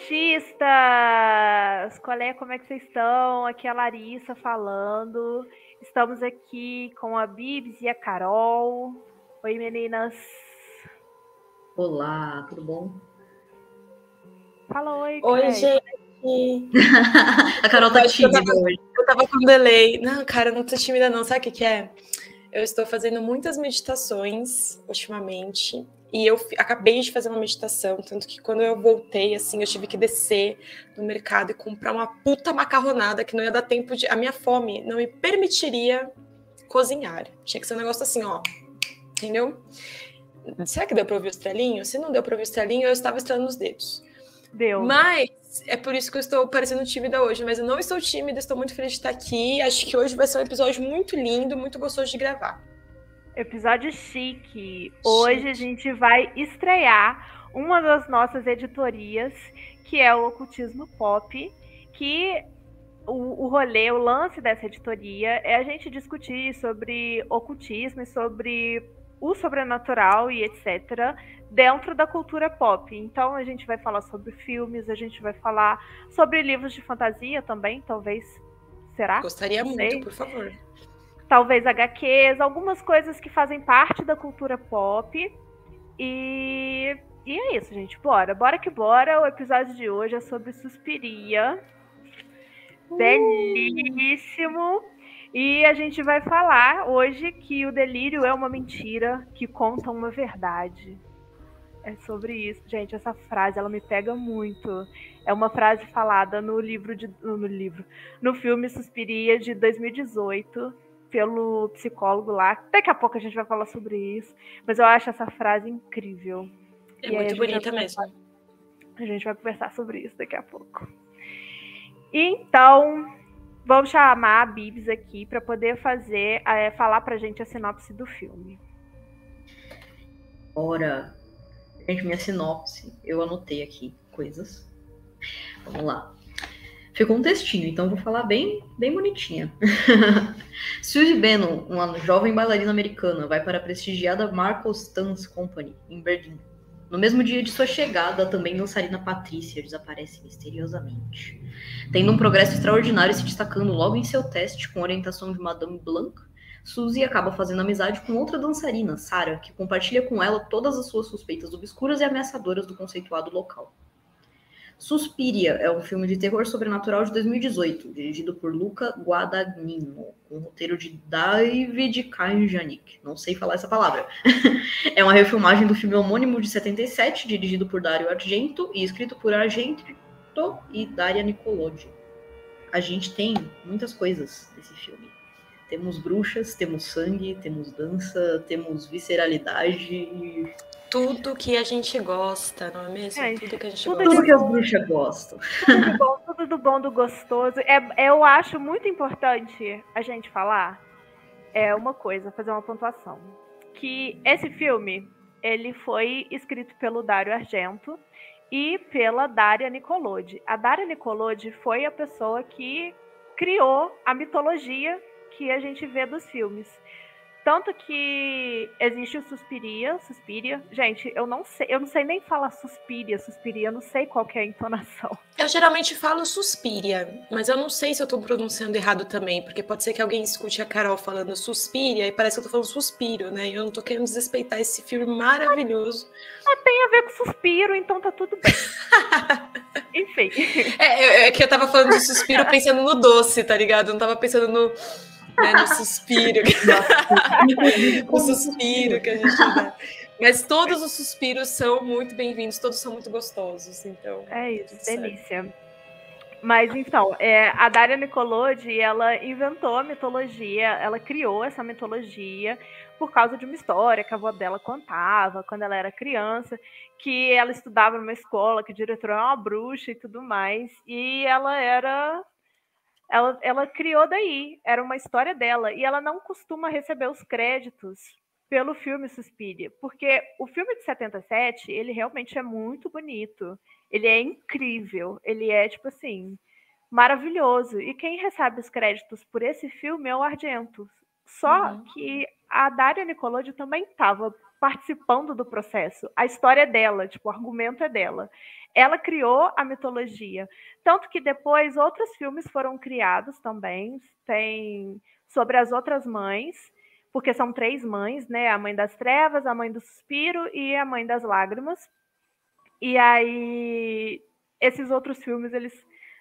Fala, ocultistas! Qual é, como é que vocês estão? Aqui é a Larissa falando. Estamos aqui com a Bibs e a Carol. Oi, meninas. Olá, tudo bom? Fala oi. Oi, gente. a Carol tá tímida hoje. Eu tava com delay. Não, cara, eu não tô tímida, não. Sabe o que, que é? Eu estou fazendo muitas meditações ultimamente. E eu acabei de fazer uma meditação, tanto que quando eu voltei, assim, eu tive que descer no mercado e comprar uma puta macarronada que não ia dar tempo de. A minha fome não me permitiria cozinhar. Tinha que ser um negócio assim, ó. Entendeu? Será que deu pra ouvir o estrelinho? Se não deu pra ouvir o estrelinho, eu estava estrelando os dedos. Deu. Mas é por isso que eu estou parecendo tímida hoje. Mas eu não estou tímida, estou muito feliz de estar aqui. Acho que hoje vai ser um episódio muito lindo, muito gostoso de gravar. Episódio chique. Hoje a gente vai estrear uma das nossas editorias, que é o Ocultismo Pop, que o, o rolê, o lance dessa editoria é a gente discutir sobre ocultismo e sobre o sobrenatural e etc. dentro da cultura pop. Então a gente vai falar sobre filmes, a gente vai falar sobre livros de fantasia também, talvez. Será? Gostaria muito, por favor. Talvez HQs, algumas coisas que fazem parte da cultura pop. E, e é isso, gente. Bora, bora que bora. O episódio de hoje é sobre Suspiria. Belíssimo. E a gente vai falar hoje que o delírio é uma mentira que conta uma verdade. É sobre isso, gente. Essa frase ela me pega muito. É uma frase falada no livro de no livro, no filme Suspiria de 2018 pelo psicólogo lá. Daqui a pouco a gente vai falar sobre isso, mas eu acho essa frase incrível. É E a muito bonita mesmo. A gente vai conversar sobre isso daqui a pouco. Então, vamos chamar a Bibs aqui para poder fazer, é, falar pra gente a sinopse do filme. Ora, gente, minha sinopse. Eu anotei aqui coisas. Vamos lá. Ficou um textinho, então vou falar bem, bem bonitinha. Suzy Bannon, uma jovem bailarina americana, vai para a prestigiada Marcos Dance Company, em Berlim. No mesmo dia de sua chegada, também dançarina Patrícia desaparece misteriosamente. Tendo um progresso extraordinário e se destacando logo em seu teste com orientação de Madame Blanc, Suzy acaba fazendo amizade com outra dançarina, Sarah, que compartilha com ela todas as suas suspeitas obscuras e ameaçadoras do conceituado local. Suspiria é um filme de terror sobrenatural de 2018, dirigido por Luca Guadagnino, com o roteiro de David Kajanic. Não sei falar essa palavra. é uma refilmagem do filme homônimo de 77, dirigido por Dario Argento e escrito por Argento e Daria Nicolodi. A gente tem muitas coisas desse filme. Temos bruxas, temos sangue, temos dança, temos visceralidade, Tudo que a gente gosta, não é mesmo? É, tudo que a gente tudo gosta. tudo que as bruxas gostam. Tudo do bom, tudo do bom, do gostoso. É, eu acho muito importante a gente falar é uma coisa, fazer uma pontuação. Que esse filme, ele foi escrito pelo Dario Argento e pela Daria Nicolodi. A Daria Nicolodi foi a pessoa que criou a mitologia que a gente vê dos filmes. Tanto que existe o Suspiria, Suspiria. Gente, eu não sei, eu não sei nem falar Suspiria, Suspiria, eu não sei qual que é a entonação. Eu geralmente falo suspiria, mas eu não sei se eu tô pronunciando errado também, porque pode ser que alguém escute a Carol falando suspiria e parece que eu tô falando suspiro, né? E eu não tô querendo desrespeitar esse filme maravilhoso. Tem a ver com suspiro, então tá tudo bem. Enfim. É, é- é que eu tava falando de suspiro pensando no doce, tá ligado? Eu não tava pensando no, né, no suspiro. o suspiro que a gente dá. Mas todos os suspiros são muito bem-vindos, todos são muito gostosos, então. É isso, tudo certo. delícia. Mas então, é, a Daria Nicolodi, ela inventou a mitologia, ela criou essa mitologia por causa de uma história que a avó dela contava quando ela era criança, que ela estudava numa escola, que o diretor era uma bruxa e tudo mais, e ela era ela, ela criou daí, era uma história dela, e ela não costuma receber os créditos pelo filme Suspiria, porque o filme de 77, ele realmente é muito bonito, ele é incrível, ele é, tipo assim, maravilhoso, e quem recebe os créditos por esse filme é o Argento, só Uhum. que a Daria Nicolodi também estava participando do processo. A história é dela, tipo, o argumento é dela. Ela criou a mitologia. Tanto que depois outros filmes foram criados também. Tem sobre as outras mães, porque são três mães, né? A mãe das trevas, a mãe do suspiro e a mãe das lágrimas. E aí esses outros filmes eles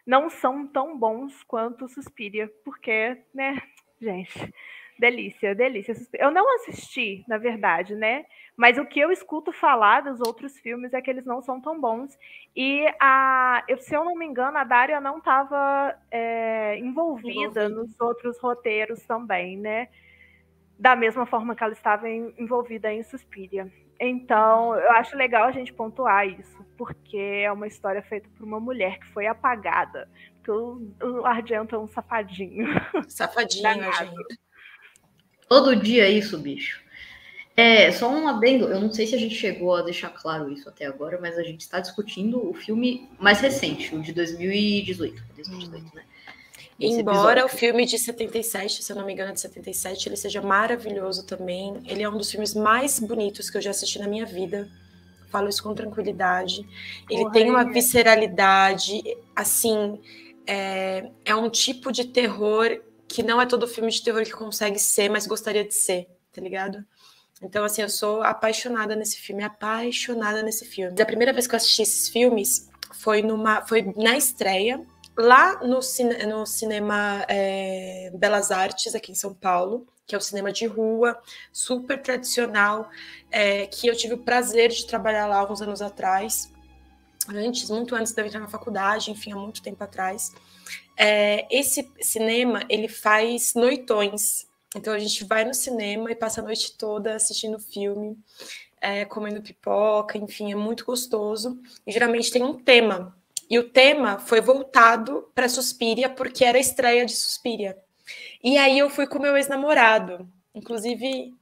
não são tão bons quanto Suspiria, porque, né, gente, delícia, delícia. Eu não assisti, na verdade, né? Mas o que eu escuto falar dos outros filmes é que eles não são tão bons. E a, se eu não me engano, a Daria não estava é, envolvida, envolvida nos outros roteiros também, né? Da mesma forma que ela estava em, envolvida em Suspiria. Então, eu acho legal a gente pontuar isso, porque é uma história feita por uma mulher que foi apagada. Porque o, o Argento é um safadinho. Safadinho, gente. Todo dia é isso, bicho. É, só um adendo, eu não sei se a gente chegou a deixar claro isso até agora, mas a gente está discutindo o filme mais recente, o de 2018. 2018 né? Embora o filme de 77, se eu não me engano, é de 77, ele seja maravilhoso também. Ele é um dos filmes mais bonitos que eu já assisti na minha vida. Falo isso com tranquilidade. Ele Porra, tem uma é. visceralidade, assim, é, é um tipo de terror que não é todo filme de terror que consegue ser, mas gostaria de ser, tá ligado? Então, assim, eu sou apaixonada nesse filme, apaixonada nesse filme. A primeira vez que eu assisti esses filmes foi, numa, foi na estreia lá no, cine, no cinema é, Belas Artes, aqui em São Paulo, que é o cinema de rua, super tradicional, é, que eu tive o prazer de trabalhar lá alguns anos atrás, antes, muito antes de eu entrar na faculdade, enfim, há muito tempo atrás. É, esse cinema, ele faz noitões, então a gente vai no cinema e passa a noite toda assistindo filme, é, comendo pipoca, enfim, é muito gostoso. E geralmente tem um tema e o tema foi voltado para Suspiria, porque era a estreia de Suspiria. E aí eu fui com meu ex-namorado. Inclusive,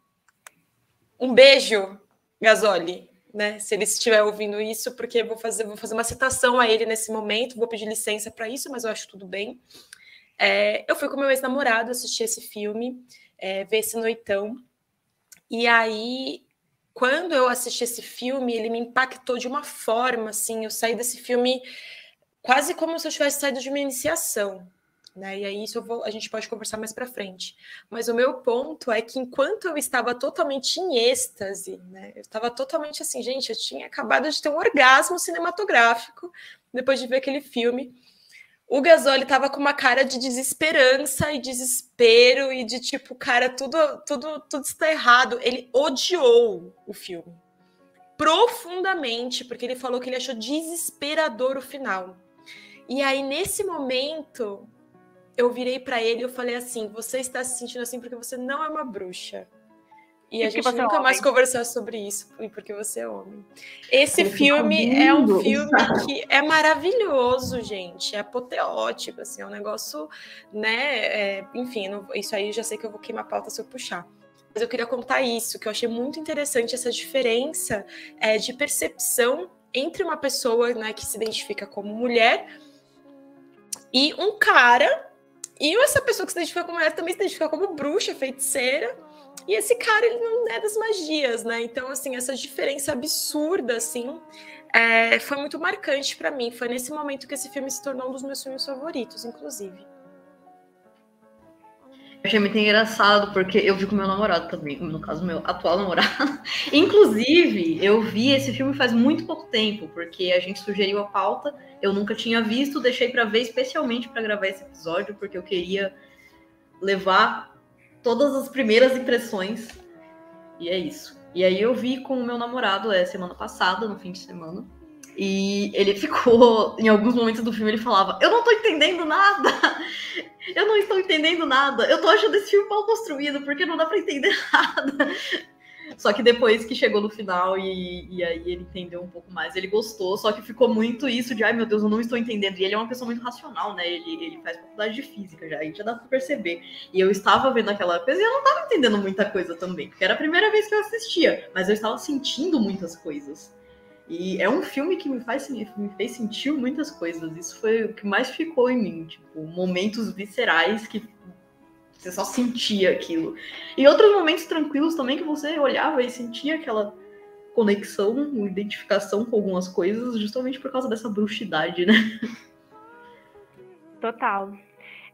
um beijo, Gasoli, né? Se ele estiver ouvindo isso, porque vou fazer, vou fazer uma citação a ele nesse momento, vou pedir licença para isso, mas eu acho tudo bem. É, eu fui com meu ex-namorado assistir esse filme, é, ver esse noitão. E aí quando eu assisti esse filme, ele me impactou de uma forma, assim, eu saí desse filme quase como se eu tivesse saído de uma iniciação. Né? E aí isso vou, a gente pode conversar mais para frente. Mas o meu ponto é que enquanto eu estava totalmente em êxtase, né? Eu estava totalmente assim, gente, eu tinha acabado de ter um orgasmo cinematográfico depois de ver aquele filme. O Gasoli estava com uma cara de desesperança e desespero e de tipo, cara, tudo tudo tudo está errado. Ele odiou o filme profundamente, porque ele falou que ele achou desesperador o final. E aí, nesse momento, eu virei para ele e eu falei assim: você está se sentindo assim porque você não é uma bruxa. E, e a gente nunca é mais conversar sobre isso, porque você é homem. Esse filme é um filme que é maravilhoso, gente. É apoteótico, assim, é um negócio, né? É, enfim, não, isso aí eu já sei que eu vou queimar a pauta se eu puxar. Mas eu queria contar isso, que eu achei muito interessante essa diferença é, de percepção entre uma pessoa né, que se identifica como mulher e um cara, e essa pessoa que se identifica como mulher também se identifica como bruxa, feiticeira. E esse cara, ele não é das magias, né? Então, assim, essa diferença absurda, assim, é, foi muito marcante para mim. Foi nesse momento que esse filme se tornou um dos meus filmes favoritos, inclusive. Achei muito engraçado, porque eu vi com meu namorado também, no caso, meu atual namorado. Inclusive, eu vi esse filme faz muito pouco tempo, porque a gente sugeriu a pauta, eu nunca tinha visto, deixei para ver especialmente para gravar esse episódio, porque eu queria levar todas as primeiras impressões. E é isso. E aí eu vi com o meu namorado é, semana passada, no fim de semana. E ele ficou, em alguns momentos do filme, ele falava: Eu não tô entendendo nada! Eu não estou entendendo nada! Eu tô achando esse filme mal construído, porque não dá pra entender nada. Só que depois que chegou no final e, e aí ele entendeu um pouco mais, ele gostou, só que ficou muito isso de ai meu Deus, eu não estou entendendo. E ele é uma pessoa muito racional, né? Ele, ele faz faculdade de física já, aí já dá pra perceber. E eu estava vendo aquela coisa e eu não estava entendendo muita coisa também, porque era a primeira vez que eu assistia, mas eu estava sentindo muitas coisas. E é um filme que me faz me fez sentir muitas coisas. Isso foi o que mais ficou em mim, tipo, momentos viscerais que Você só sentia aquilo. E outros momentos tranquilos também que você olhava e sentia aquela conexão, identificação com algumas coisas, justamente por causa dessa bruxidade, né? Total.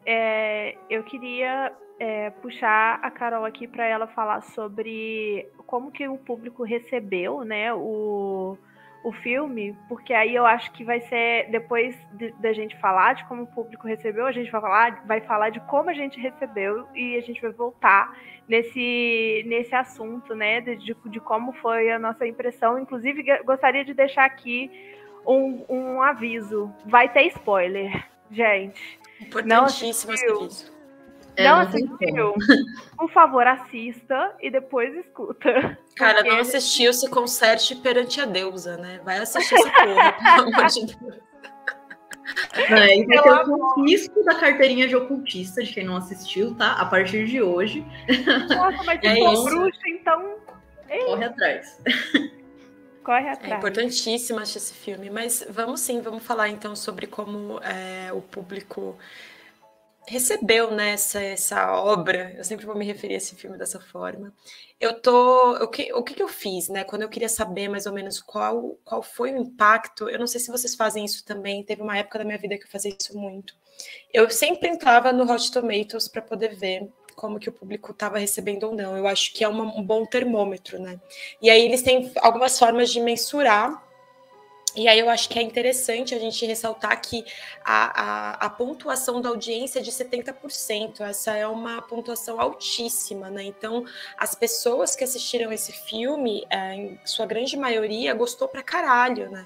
É, eu queria é, puxar a Carol aqui para ela falar sobre como que o público recebeu, né, o, o filme, porque aí eu acho que vai ser, depois da gente falar de como o público recebeu, a gente vai falar, vai falar de como a gente recebeu e a gente vai voltar nesse, nesse assunto, né, de, de como foi a nossa impressão. Inclusive, gostaria de deixar aqui um, um aviso: vai ter spoiler, gente. Importantíssimo esse aviso. É, não assistiu? Por favor, assista e depois escuta. Cara, porque... não assistiu, se conserte perante a deusa, né? Vai assistir essa porra, pelo amor de Deus. É, e vai ter o confisco da carteirinha de ocultista, de quem não assistiu, tá? A partir de hoje. Nossa, mas é se bruxa, então. Corre atrás. Corre atrás. É importantíssimo assistir esse filme. Mas vamos sim, vamos falar então sobre como é, o público recebeu né, essa, essa obra, eu sempre vou me referir a esse filme dessa forma. Eu tô. O que, o que, eu fiz, né? Quando eu queria saber mais ou menos qual, qual foi o impacto, eu não sei se vocês fazem isso também, teve uma época da minha vida que eu fazia isso muito. Eu sempre entrava no Hot Tomatoes para poder ver como que o público estava recebendo ou não. Eu acho que é uma, um bom termômetro, né? E aí eles têm algumas formas de mensurar e aí eu acho que é interessante a gente ressaltar que a, a, a, pontuação da audiência é de 70%. Essa é uma pontuação altíssima, né? Então, as pessoas que assistiram esse filme, é, em sua grande maioria, gostou pra caralho, né?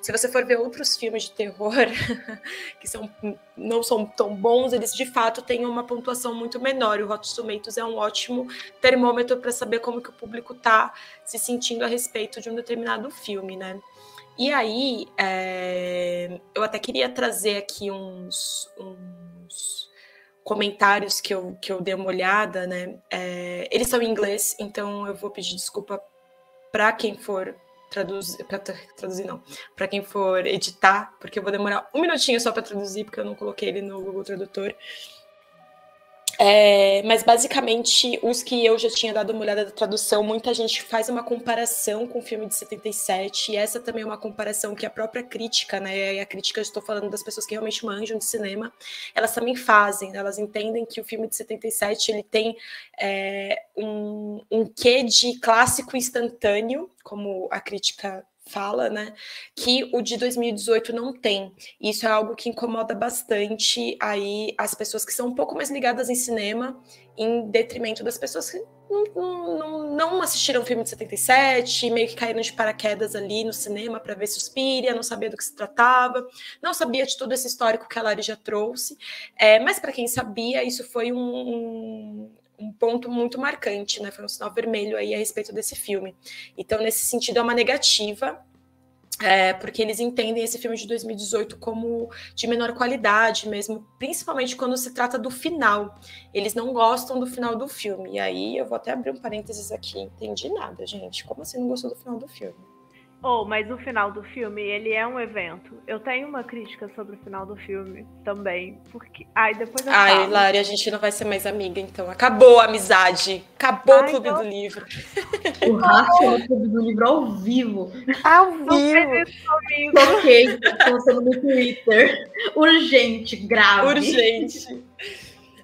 Se você for ver outros filmes de terror que são, não são tão bons, eles de fato têm uma pontuação muito menor. O Rotten Tomatoes é um ótimo termômetro para saber como que o público está se sentindo a respeito de um determinado filme, né? E aí, é, eu até queria trazer aqui uns, uns, comentários que eu, que eu dei uma olhada, né? É, eles são em inglês, então eu vou pedir desculpa para quem for traduzir, para traduzir não, para quem for editar, porque eu vou demorar um minutinho só para traduzir, porque eu não coloquei ele no Google Tradutor. É, mas basicamente, os que eu já tinha dado uma olhada da tradução, muita gente faz uma comparação com o filme de 77, e essa também é uma comparação que a própria crítica, né? E a crítica, eu estou falando das pessoas que realmente manjam de cinema, elas também fazem, elas entendem que o filme de 77 ele tem é, um, um quê de clássico instantâneo, como a crítica fala, né, que o de 2018 não tem. Isso é algo que incomoda bastante aí as pessoas que são um pouco mais ligadas em cinema, em detrimento das pessoas que não, não, não assistiram o filme de 77, meio que caíram de paraquedas ali no cinema para ver Suspiria, não sabia do que se tratava, não sabia de todo esse histórico que a Lari já trouxe, é, mas para quem sabia, isso foi um, um um ponto muito marcante, né? Foi um sinal vermelho aí a respeito desse filme. Então, nesse sentido, é uma negativa, é, porque eles entendem esse filme de 2018 como de menor qualidade mesmo, principalmente quando se trata do final. Eles não gostam do final do filme. E aí eu vou até abrir um parênteses aqui, entendi nada, gente. Como assim não gostou do final do filme? Oh, mas o final do filme, ele é um evento. Eu tenho uma crítica sobre o final do filme também. Porque. Ai, depois eu Ai, falo. Lari, a gente não vai ser mais amiga, então. Acabou a amizade. Acabou Ai, o Clube então... do Livro. O Rafa é o Clube do Livro ao vivo. Ao vivo. Ok, postando no Twitter. Urgente, grave. Urgente.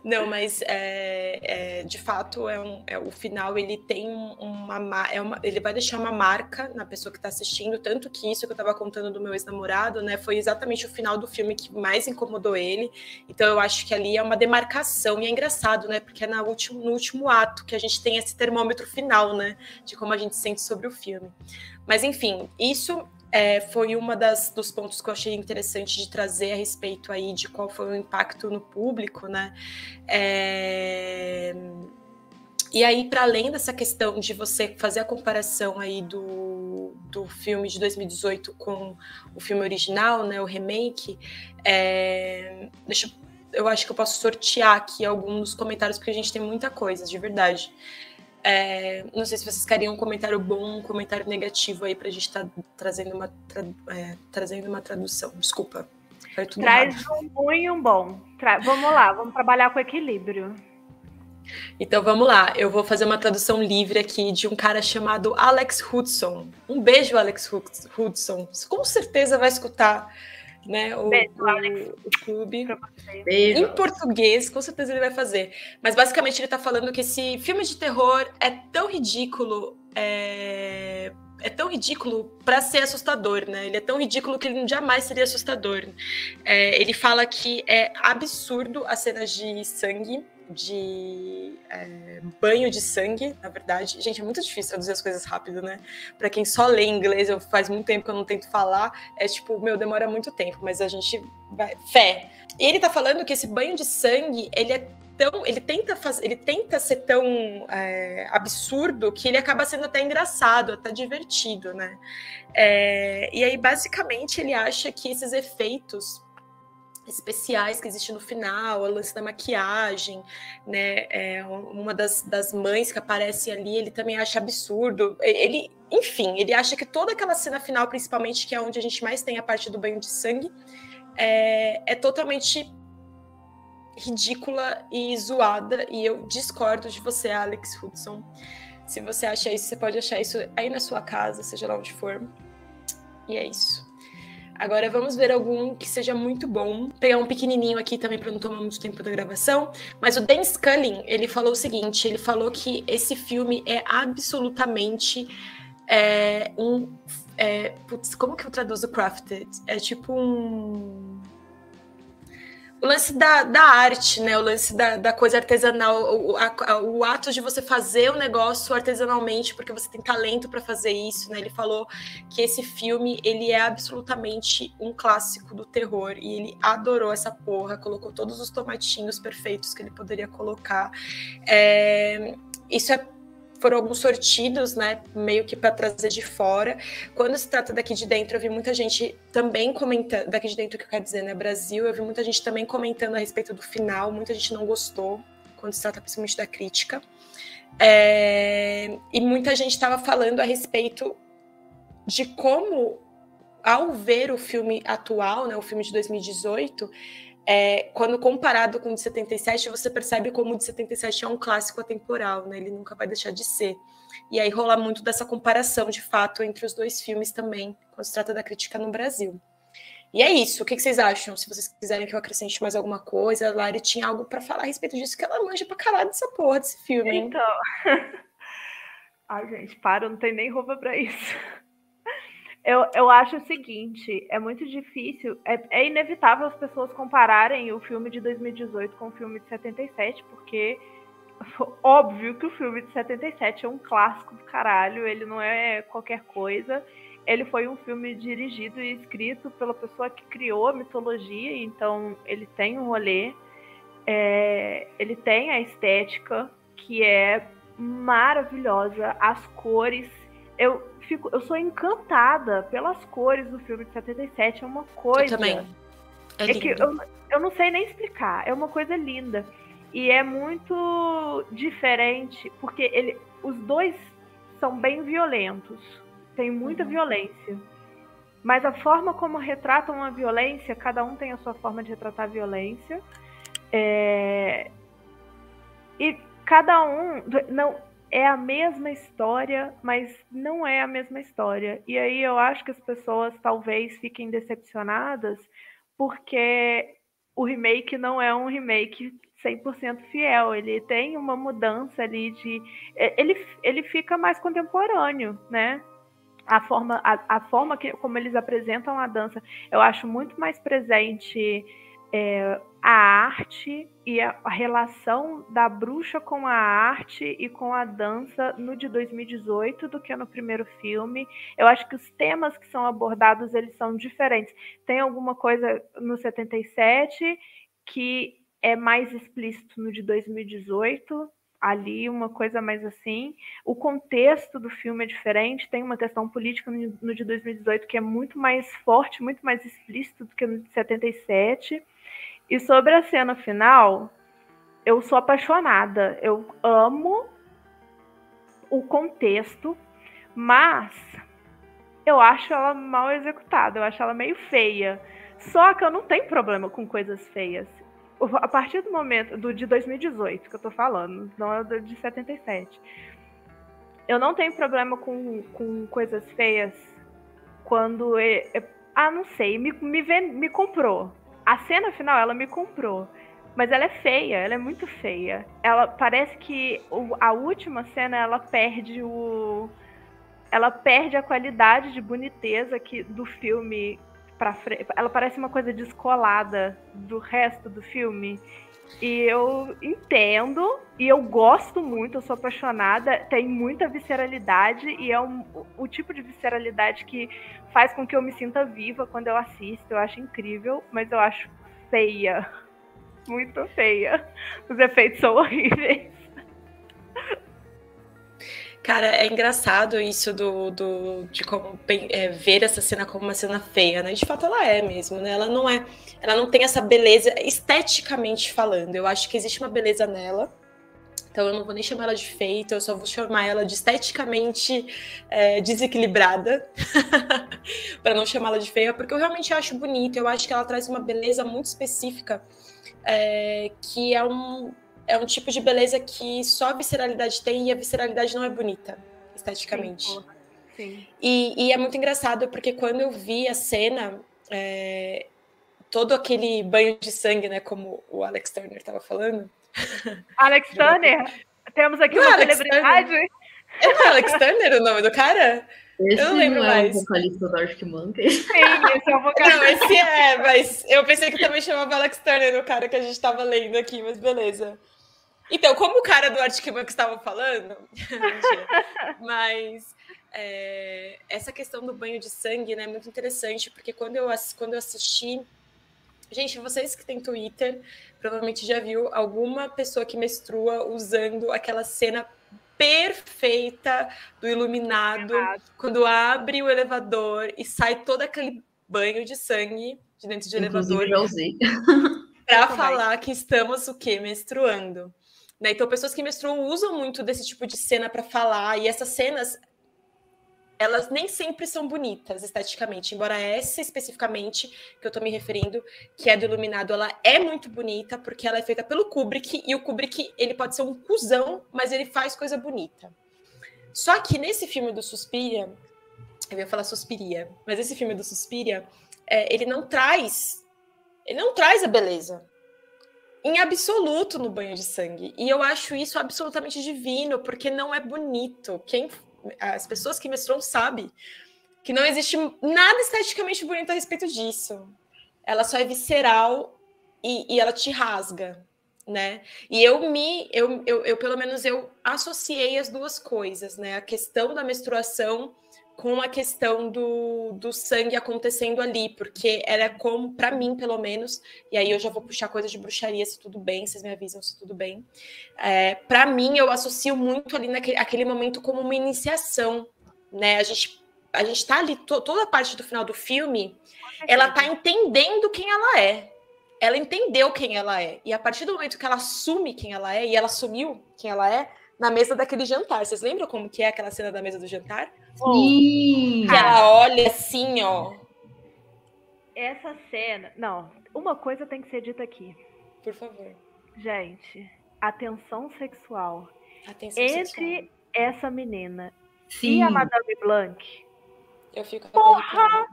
Não, mas é, é, de fato é, um, é, o final ele tem uma, é uma, ele vai deixar uma marca na pessoa que está assistindo, tanto que isso que eu estava contando do meu ex-namorado, né, foi exatamente o final do filme que mais incomodou ele. Então eu acho que ali é uma demarcação e é engraçado, né, porque é no último, no último ato que a gente tem esse termômetro final, né, de como a gente sente sobre o filme. Mas enfim, isso é, foi uma das dos pontos que eu achei interessante de trazer a respeito aí de qual foi o impacto no público, né? É... E aí, para além dessa questão de você fazer a comparação aí do, do filme de 2018 com o filme original, né, o remake, é... deixa eu acho que eu posso sortear aqui alguns comentários, porque a gente tem muita coisa, de verdade. É, não sei se vocês queriam um comentário bom, um comentário negativo aí para a gente estar tá trazendo, uma tra é, trazendo uma tradução. Desculpa. Traz errado. um bom e um bom. Tra vamos lá, vamos trabalhar com equilíbrio. Então vamos lá, eu vou fazer uma tradução livre aqui de um cara chamado Alex Hudson. Um beijo, Alex Hudson. Com certeza vai escutar né, o, beijo, o, o clube. Beijo. Em português, com certeza ele vai fazer. Mas basicamente ele está falando que esse filme de terror é tão ridículo. É é tão ridículo para ser assustador, né? Ele é tão ridículo que ele jamais seria assustador. É, ele fala que é absurdo as cenas de sangue, de é, banho de sangue, na verdade. Gente, é muito difícil traduzir as coisas rápido, né? Para quem só lê inglês, eu faz muito tempo que eu não tento falar, é tipo, meu, demora muito tempo, mas a gente vai. Fé. E ele tá falando que esse banho de sangue, ele é tão, ele tenta fazer, ele tenta ser tão é, absurdo que ele acaba sendo até engraçado, até divertido, né? É, e aí basicamente ele acha que esses efeitos especiais que existem no final, o lance da maquiagem, né? É, uma das, das mães que aparece ali, ele também acha absurdo. Ele, enfim, ele acha que toda aquela cena final, principalmente, que é onde a gente mais tem a parte do banho de sangue, é, é totalmente ridícula e zoada, e eu discordo de você, Alex Hudson. Se você acha isso, você pode achar isso aí na sua casa, seja lá onde for. E é isso. Agora vamos ver algum que seja muito bom. Pegar um pequenininho aqui também para não tomar muito tempo da gravação. Mas o Dan Scully, ele falou o seguinte: ele falou que esse filme é absolutamente é, um. É, putz, como que eu traduzo crafted? É tipo um o lance da, da arte, né? O lance da, da coisa artesanal, o, a, o ato de você fazer o negócio artesanalmente, porque você tem talento para fazer isso, né? Ele falou que esse filme ele é absolutamente um clássico do terror e ele adorou essa porra, colocou todos os tomatinhos perfeitos que ele poderia colocar. É, isso é foram alguns sortidos, né, meio que para trazer de fora. Quando se trata daqui de dentro, eu vi muita gente também comentando, daqui de dentro que eu quero dizer, né, Brasil, eu vi muita gente também comentando a respeito do final, muita gente não gostou, quando se trata principalmente da crítica. É, e muita gente estava falando a respeito de como, ao ver o filme atual, né, o filme de 2018, é, quando comparado com o de 77, você percebe como o de 77 é um clássico atemporal, né? Ele nunca vai deixar de ser. E aí rola muito dessa comparação, de fato, entre os dois filmes também, quando se trata da crítica no Brasil. E é isso. O que vocês acham? Se vocês quiserem que eu acrescente mais alguma coisa, a Lari tinha algo para falar a respeito disso, que ela manja pra caralho dessa porra desse filme. Hein? Então. Ai, gente, para, não tem nem roupa para isso. Eu, eu acho o seguinte, é muito difícil, é, é, inevitável as pessoas compararem o filme de 2018 com o filme de 77, porque óbvio que o filme de 77 é um clássico do caralho, ele não é qualquer coisa. Ele foi um filme dirigido e escrito pela pessoa que criou a mitologia, então ele tem um rolê, é, ele tem a estética que é maravilhosa, as cores. Eu, fico, eu sou encantada pelas cores do filme de 77. É uma coisa. Eu também. É, é que eu, eu não sei nem explicar. É uma coisa linda. E é muito diferente, porque ele, os dois são bem violentos. Tem muita uhum. violência. Mas a forma como retratam a violência, cada um tem a sua forma de retratar a violência. É... E cada um. Não, é a mesma história, mas não é a mesma história. E aí eu acho que as pessoas talvez fiquem decepcionadas porque o remake não é um remake 100% fiel, ele tem uma mudança ali de é, ele, ele fica mais contemporâneo, né? A forma a, a forma que como eles apresentam a dança, eu acho muito mais presente é, a arte e a, relação da bruxa com a arte e com a dança no de 2018 do que no primeiro filme. Eu acho que os temas que são abordados eles são diferentes. Tem alguma coisa no 77 que é mais explícito no de 2018, ali uma coisa mais assim. O contexto do filme é diferente, tem uma questão política no de 2018 que é muito mais forte, muito mais explícito do que no de 77. E sobre a cena final, eu sou apaixonada. Eu amo o contexto, mas eu acho ela mal executada, eu acho ela meio feia. Só que eu não tenho problema com coisas feias. a partir do momento do de 2018 que eu tô falando, não é do de 77. Eu não tenho problema com, com coisas feias quando. É, ah, não sei, me, me, me comprou. A cena final, ela me comprou. Mas ela é feia, ela é muito feia. Ela parece que a última cena ela perde o. Ela perde a qualidade de boniteza que, do filme para frente. Ela parece uma coisa descolada do resto do filme. E eu entendo, e eu gosto muito, eu sou apaixonada, tem muita visceralidade, e é um, o tipo de visceralidade que faz com que eu me sinta viva quando eu assisto. Eu acho incrível, mas eu acho feia. Muito feia. Os efeitos são horríveis. Cara, é engraçado isso do, do de como é, ver essa cena como uma cena feia, né? De fato, ela é mesmo, né? Ela não é, ela não tem essa beleza esteticamente falando. Eu acho que existe uma beleza nela. Então eu não vou nem chamar ela de feita, eu só vou chamar ela de esteticamente é, desequilibrada, para não chamá-la de feia, porque eu realmente acho bonita. Eu acho que ela traz uma beleza muito específica, é, que é um, é um tipo de beleza que só a visceralidade tem e a visceralidade não é bonita esteticamente. Sim, Sim. E, e, é muito engraçado porque quando eu vi a cena, é, todo aquele banho de sangue, né, como o Alex Turner estava falando. Alex Turner? Temos aqui não uma Alex celebridade. Turner. É Alex Turner o nome do cara? Esse eu não lembro não é mais. o vocalista do Arctic Monkeys. Sim, esse é o vocalista. Não, esse é, mas eu pensei que também chamava Alex Turner o cara que a gente estava lendo aqui, mas beleza. Então, como o cara do Arctic Monkeys estava falando, mas é, essa questão do banho de sangue né, é muito interessante, porque quando eu, quando eu assisti. Gente, vocês que têm Twitter, provavelmente já viu alguma pessoa que menstrua usando aquela cena perfeita do iluminado, quando abre o elevador e sai todo aquele banho de sangue de dentro do Inclusive, elevador. Já usei. Para falar que estamos o quê? Menstruando. Né? Então, pessoas que menstruam usam muito desse tipo de cena para falar, e essas cenas elas nem sempre são bonitas esteticamente, embora essa especificamente que eu estou me referindo, que é do Iluminado, ela é muito bonita porque ela é feita pelo Kubrick e o Kubrick ele pode ser um cuzão, mas ele faz coisa bonita. Só que nesse filme do Suspiria, eu ia falar Suspiria, mas esse filme do Suspiria, é, ele não traz, ele não traz a beleza em absoluto no banho de sangue. E eu acho isso absolutamente divino, porque não é bonito. Quem as pessoas que menstruam sabem que não existe nada esteticamente bonito a respeito disso. Ela só é visceral e, e ela te rasga, né? E eu me, eu, eu, eu, pelo menos eu associei as duas coisas, né? A questão da menstruação com a questão do, do sangue acontecendo ali, porque era como, para mim, pelo menos, e aí eu já vou puxar coisa de bruxaria, se tudo bem, vocês me avisam se tudo bem. É, para mim, eu associo muito ali naquele aquele momento como uma iniciação, né? A gente, a gente tá ali, to, toda a parte do final do filme, ela tá entendendo quem ela é. Ela entendeu quem ela é. E a partir do momento que ela assume quem ela é, e ela assumiu quem ela é, na mesa daquele jantar. Vocês lembram como que é aquela cena da mesa do jantar? Sim! Que ela olha assim, ó. Essa cena. Não, uma coisa tem que ser dita aqui. Por favor. Gente, atenção sexual. Atenção Entre sexual. essa menina Sim. e a Madame Blanc. Eu fico Porra!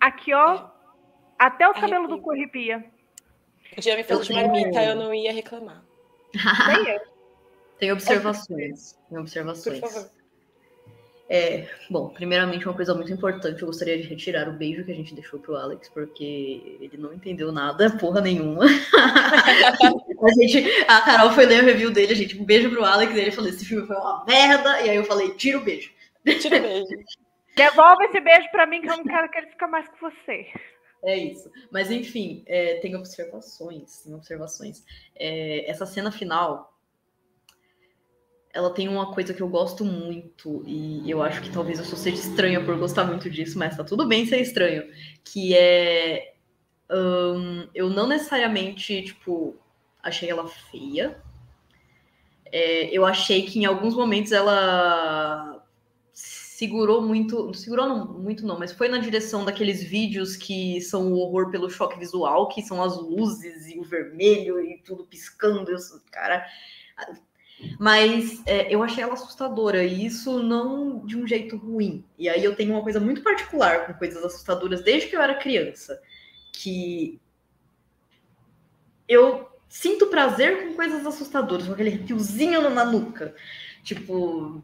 Aqui, ó. É. Até cabelos Arrepio. do cu arrepia. Podia me fazer de marmita, eu não ia reclamar. Nem eu. Tem observações. Tem Por observações. favor. É, bom, primeiramente, uma coisa muito importante, eu gostaria de retirar o beijo que a gente deixou pro Alex, porque ele não entendeu nada, porra nenhuma. a, gente, a Carol foi ler o review dele, a gente, um beijo pro Alex, e ele falou: esse filme foi uma merda, e aí eu falei: tira o beijo. Tira o beijo. Devolve esse beijo pra mim que eu não quero que ele fique mais com você. É isso. Mas enfim, é, tem observações, tem observações. É, essa cena final, ela tem uma coisa que eu gosto muito, e eu acho que talvez eu só seja estranha por gostar muito disso, mas tá tudo bem ser estranho, que é... eu não necessariamente, tipo, achei ela feia. É, eu achei que em alguns momentos ela segurou muito, segurou não, muito não, mas foi na direção daqueles vídeos que são o horror pelo choque visual, que são as luzes e o vermelho e tudo piscando, isso, cara. Mas é, eu achei ela assustadora, e isso não de um jeito ruim. E aí eu tenho uma coisa muito particular com coisas assustadoras desde que eu era criança, que eu sinto prazer com coisas assustadoras, com aquele fiozinho na nuca. Tipo,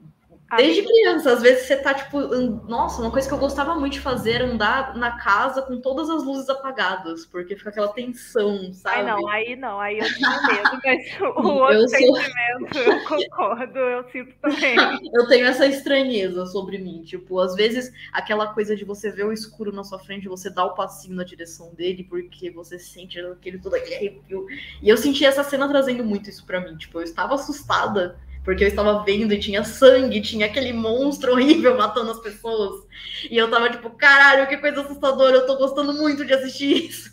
Desde criança, às vezes você tá tipo, nossa, uma coisa que eu gostava muito de fazer era andar na casa com todas as luzes apagadas, porque fica aquela tensão, sabe? Ai, não, aí não, aí eu tinha medo, mas o outro eu sentimento, sou... eu concordo, eu sinto também. eu tenho essa estranheza sobre mim, tipo, às vezes aquela coisa de você ver o escuro na sua frente, você dá o passinho na direção dele, porque você sente aquele todo aquele arrepio. E eu senti essa cena trazendo muito isso para mim, tipo, eu estava assustada porque eu estava vendo e tinha sangue, tinha aquele monstro horrível matando as pessoas. E eu tava tipo, caralho, que coisa assustadora, eu tô gostando muito de assistir isso.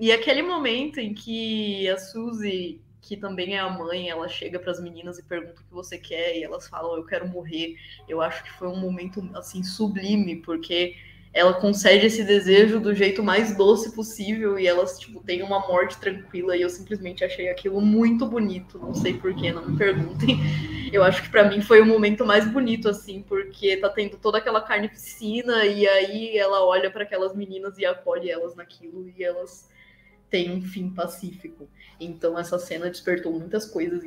E aquele momento em que a Suzy, que também é a mãe, ela chega para as meninas e pergunta o que você quer, e elas falam, eu quero morrer. Eu acho que foi um momento assim sublime, porque ela concede esse desejo do jeito mais doce possível e elas, tipo, têm uma morte tranquila. E eu simplesmente achei aquilo muito bonito. Não sei porquê, não me perguntem. Eu acho que para mim foi o momento mais bonito, assim, porque tá tendo toda aquela carnificina e aí ela olha para aquelas meninas e acolhe elas naquilo e elas têm um fim pacífico. Então essa cena despertou muitas coisas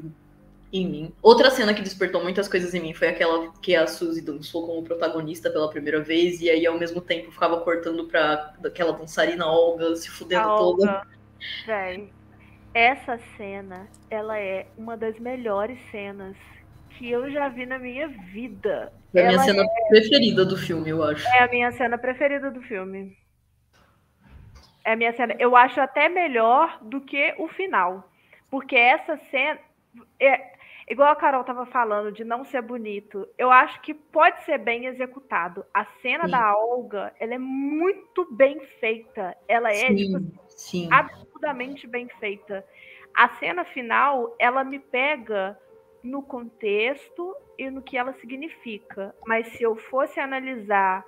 mim. Outra cena que despertou muitas coisas em mim foi aquela que a Suzy dançou como protagonista pela primeira vez, e aí ao mesmo tempo ficava cortando pra aquela dançarina Olga se fudendo toda. Véi, essa cena, ela é uma das melhores cenas que eu já vi na minha vida. É a minha cena é... preferida do filme, eu acho. É a minha cena preferida do filme. É a minha cena. Eu acho até melhor do que o final. Porque essa cena. É, igual a Carol estava falando de não ser bonito, eu acho que pode ser bem executado. A cena sim. da Olga, ela é muito bem feita. Ela é sim, tipo, sim. absurdamente bem feita. A cena final, ela me pega no contexto e no que ela significa. Mas se eu fosse analisar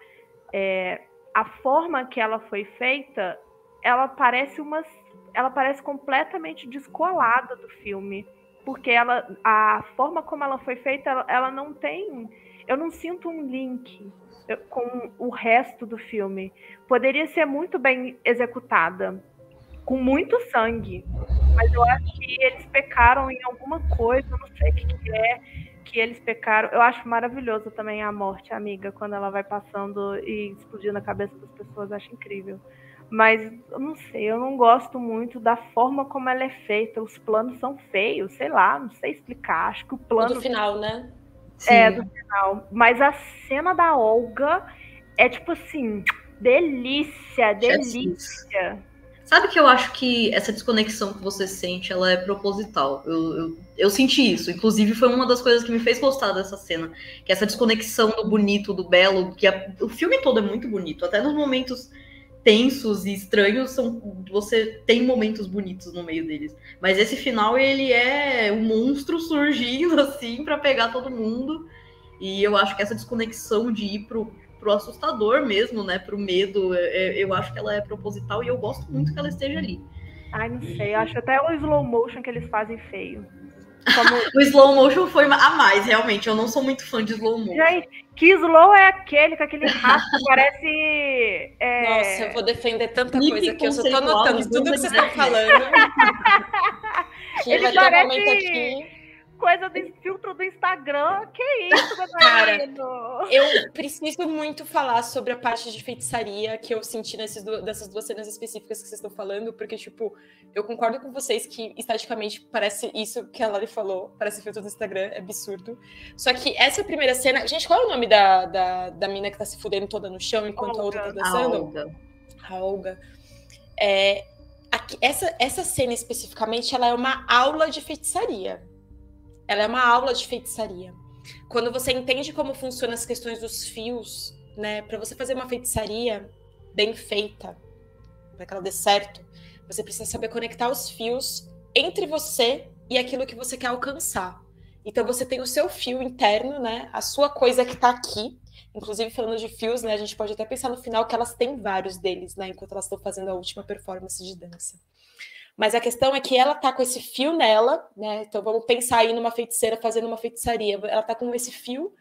é, a forma que ela foi feita, ela parece uma, ela parece completamente descolada do filme porque ela, a forma como ela foi feita, ela, ela não tem. Eu não sinto um link com o resto do filme. Poderia ser muito bem executada, com muito sangue, mas eu acho que eles pecaram em alguma coisa, não sei o que, que é que eles pecaram. Eu acho maravilhoso também a morte, amiga, quando ela vai passando e explodindo a cabeça das pessoas, acho incrível. Mas eu não sei, eu não gosto muito da forma como ela é feita. Os planos são feios, sei lá, não sei explicar. Acho que o plano. Do final, né? É, Sim. do final. Mas a cena da Olga é tipo assim, delícia, delícia. Sabe que eu acho que essa desconexão que você sente, ela é proposital. Eu, eu, eu, senti isso. Inclusive, foi uma das coisas que me fez gostar dessa cena. Que essa desconexão do bonito, do belo. que a, O filme todo é muito bonito. Até nos momentos tensos e estranhos são você tem momentos bonitos no meio deles. Mas esse final ele é um monstro surgindo assim para pegar todo mundo. E eu acho que essa desconexão de ir pro, pro assustador mesmo né pro medo é, é eu acho que ela é proposital e eu gosto muito que ela esteja ali. Ai não sei eu acho até o slow motion que eles fazem feio como... o slow motion foi a mais, realmente. Eu não sou muito fã de slow motion. Gente, que slow é aquele com aquele rastro que parece. É... Nossa, eu vou defender tanta coisa que eu só tô anotando tudo que vocês estão falando. Ele vai parece... ter um momento aqui coisa do filtro do Instagram. Que isso, Cara, eu preciso muito falar sobre a parte de feitiçaria que eu senti nesses do, dessas duas cenas específicas que vocês estão falando, porque, tipo, eu concordo com vocês que esteticamente parece isso que a Lali falou, parece filtro do Instagram, é absurdo. Só que essa primeira cena. Gente, qual é o nome da, da, da mina que tá se fudendo toda no chão enquanto Olga. a outra tá dançando? A Olga. A Olga. É, aqui, essa, essa cena especificamente, ela é uma aula de feitiçaria ela é uma aula de feitiçaria. Quando você entende como funcionam as questões dos fios, né, para você fazer uma feitiçaria bem feita, para que ela dê certo, você precisa saber conectar os fios entre você e aquilo que você quer alcançar. Então você tem o seu fio interno, né? A sua coisa que está aqui. Inclusive, falando de fios, né? A gente pode até pensar no final que elas têm vários deles, né? Enquanto elas estão fazendo a última performance de dança. Mas a questão é que ela tá com esse fio nela, né? Então vamos pensar aí numa feiticeira fazendo uma feitiçaria. Ela tá com esse fio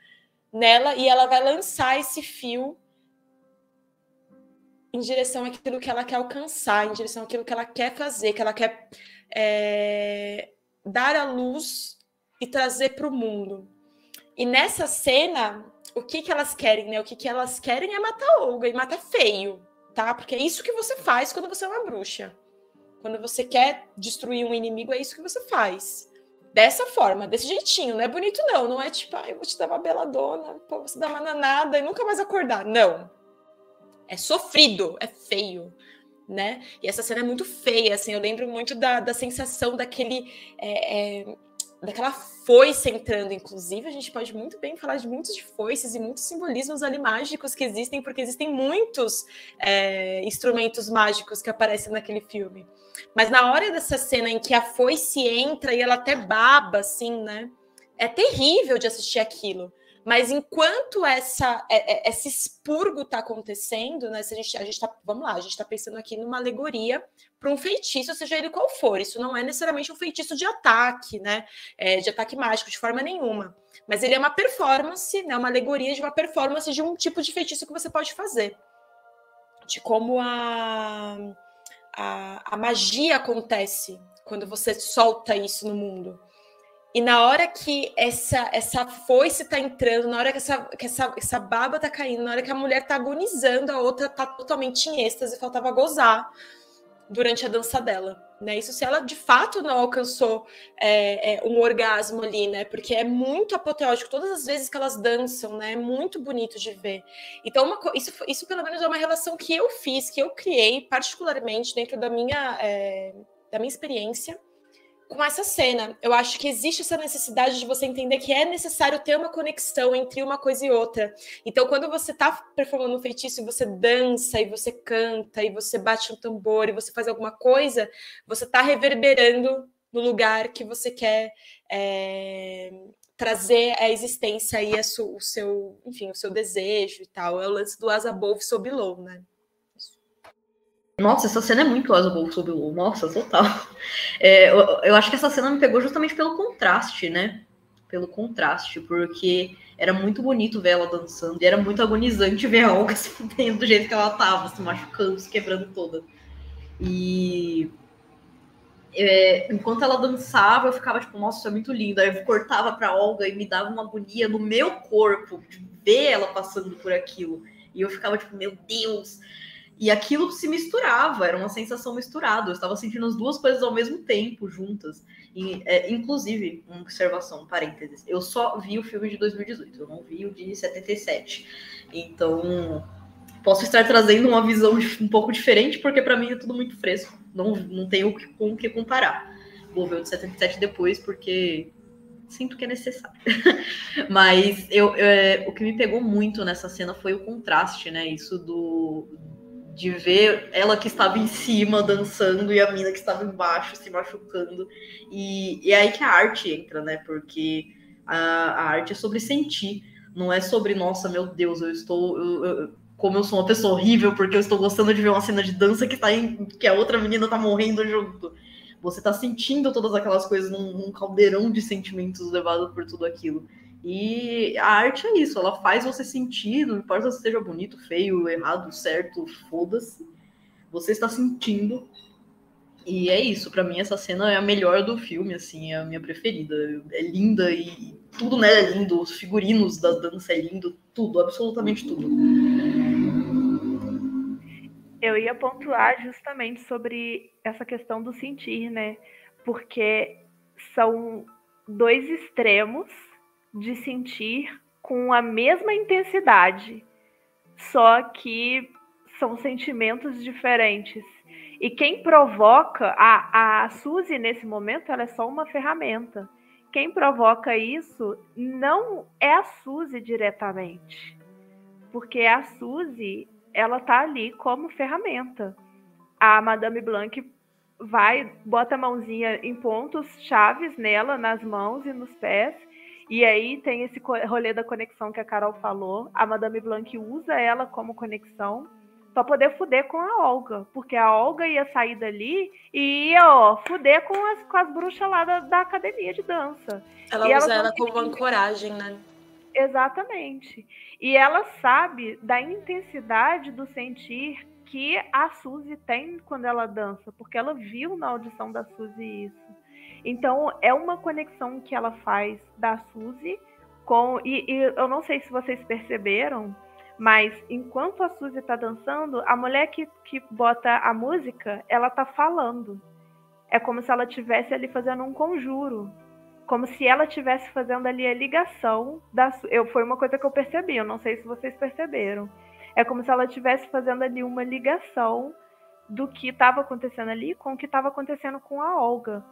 nela e ela vai lançar esse fio em direção àquilo que ela quer alcançar, em direção àquilo que ela quer fazer, que ela quer é, dar à luz e trazer para o mundo. E nessa cena, o que, que elas querem, né? O que, que elas querem é matar Olga e matar feio, tá? Porque é isso que você faz quando você é uma bruxa. Quando você quer destruir um inimigo, é isso que você faz. Dessa forma, desse jeitinho. Não é bonito, não. Não é tipo, ah, eu vou te dar uma beladona, pô, você dá uma nanada e nunca mais acordar. Não. É sofrido, é feio. Né? E essa cena é muito feia, assim, eu lembro muito da, da sensação daquele é, é, daquela foice entrando, inclusive, a gente pode muito bem falar de muitos de foices e muitos simbolismos ali mágicos que existem, porque existem muitos é, instrumentos mágicos que aparecem naquele filme. Mas na hora dessa cena em que a foice entra e ela até baba, assim, né? É terrível de assistir aquilo. Mas enquanto essa, é, é, esse expurgo está acontecendo, né? Se a gente, a gente tá, vamos lá, a gente está pensando aqui numa alegoria para um feitiço, seja ele qual for. Isso não é necessariamente um feitiço de ataque, né? É, de ataque mágico, de forma nenhuma. Mas ele é uma performance, né? Uma alegoria de uma performance de um tipo de feitiço que você pode fazer. De como a, a, a magia acontece quando você solta isso no mundo. E na hora que essa essa foice tá entrando, na hora que essa, que essa, essa baba tá caindo, na hora que a mulher tá agonizando, a outra tá totalmente em êxtase, faltava gozar durante a dança dela. Né? Isso se ela de fato não alcançou é, é, um orgasmo ali, né? Porque é muito apoteótico todas as vezes que elas dançam, né? É muito bonito de ver. Então, uma, isso, isso pelo menos é uma relação que eu fiz, que eu criei particularmente dentro da minha, é, da minha experiência com essa cena. Eu acho que existe essa necessidade de você entender que é necessário ter uma conexão entre uma coisa e outra. Então, quando você está performando um feitiço e você dança, e você canta, e você bate um tambor, e você faz alguma coisa, você está reverberando no lugar que você quer é, trazer à existência aí o seu, enfim, o seu desejo e tal. É o lance do as above so below, né? Nossa, essa cena é muito Asabol sob o Nossa, total. É, eu, eu, acho que essa cena me pegou justamente pelo contraste, né? Pelo contraste, porque era muito bonito ver ela dançando e era muito agonizante ver a Olga se fudendo do jeito que ela tava, se machucando, se quebrando toda. E é, enquanto ela dançava, eu ficava tipo, nossa, isso é muito lindo. Aí eu cortava pra Olga e me dava uma agonia no meu corpo de ver ela passando por aquilo. E eu ficava tipo, meu Deus. E aquilo se misturava, era uma sensação misturada. Eu estava sentindo as duas coisas ao mesmo tempo, juntas. E, é, inclusive, uma observação, parênteses, eu só vi o filme de 2018, eu não vi o de 77. Então, posso estar trazendo uma visão um pouco diferente, porque para mim é tudo muito fresco. Não, não tenho com o que comparar. Vou ver o de 77 depois, porque sinto que é necessário. Mas eu, é, o que me pegou muito nessa cena foi o contraste, né? Isso do de ver ela que estava em cima dançando e a mina que estava embaixo se machucando. E, e é aí que a arte entra, né? Porque a, a arte é sobre sentir, não é sobre, nossa, meu Deus, eu estou. Eu, eu, como eu sou uma pessoa horrível porque eu estou gostando de ver uma cena de dança que, tá em, que a outra menina tá morrendo junto. Você tá sentindo todas aquelas coisas num, num caldeirão de sentimentos levado por tudo aquilo. E a arte é isso, ela faz você sentir, não importa se seja bonito, feio, errado, certo, foda-se. Você está sentindo. E é isso, para mim essa cena é a melhor do filme, assim, é a minha preferida. É linda e tudo nela é lindo, os figurinos da dança é lindo, tudo, absolutamente tudo. Eu ia pontuar justamente sobre essa questão do sentir, né? Porque são dois extremos de sentir com a mesma intensidade, só que são sentimentos diferentes. E quem provoca, a, a Suzy nesse momento, ela é só uma ferramenta. Quem provoca isso não é a Suzy diretamente, porque a Suzy, ela tá ali como ferramenta. A Madame Blanc vai, bota a mãozinha em pontos chaves nela, nas mãos e nos pés, E aí tem esse rolê da conexão que a Carol falou. A Madame Blanc usa ela como conexão para poder fuder com a Olga, porque a Olga ia sair dali e ia, ó, fuder com as, com as bruxas lá da, da academia de dança. Ela e usa ela como ancoragem, né? Exatamente. E ela sabe da intensidade do sentir que a Suzy tem quando ela dança, porque ela viu na audição da Suzy isso. Então, é uma conexão que ela faz da Suzy com. E, e eu não sei se vocês perceberam, mas enquanto a Suzy tá dançando, a mulher que, que bota a música, ela tá falando. É como se ela estivesse ali fazendo um conjuro. Como se ela estivesse fazendo ali a ligação da. Eu, foi uma coisa que eu percebi, eu não sei se vocês perceberam. É como se ela estivesse fazendo ali uma ligação do que estava acontecendo ali com o que estava acontecendo com a Olga.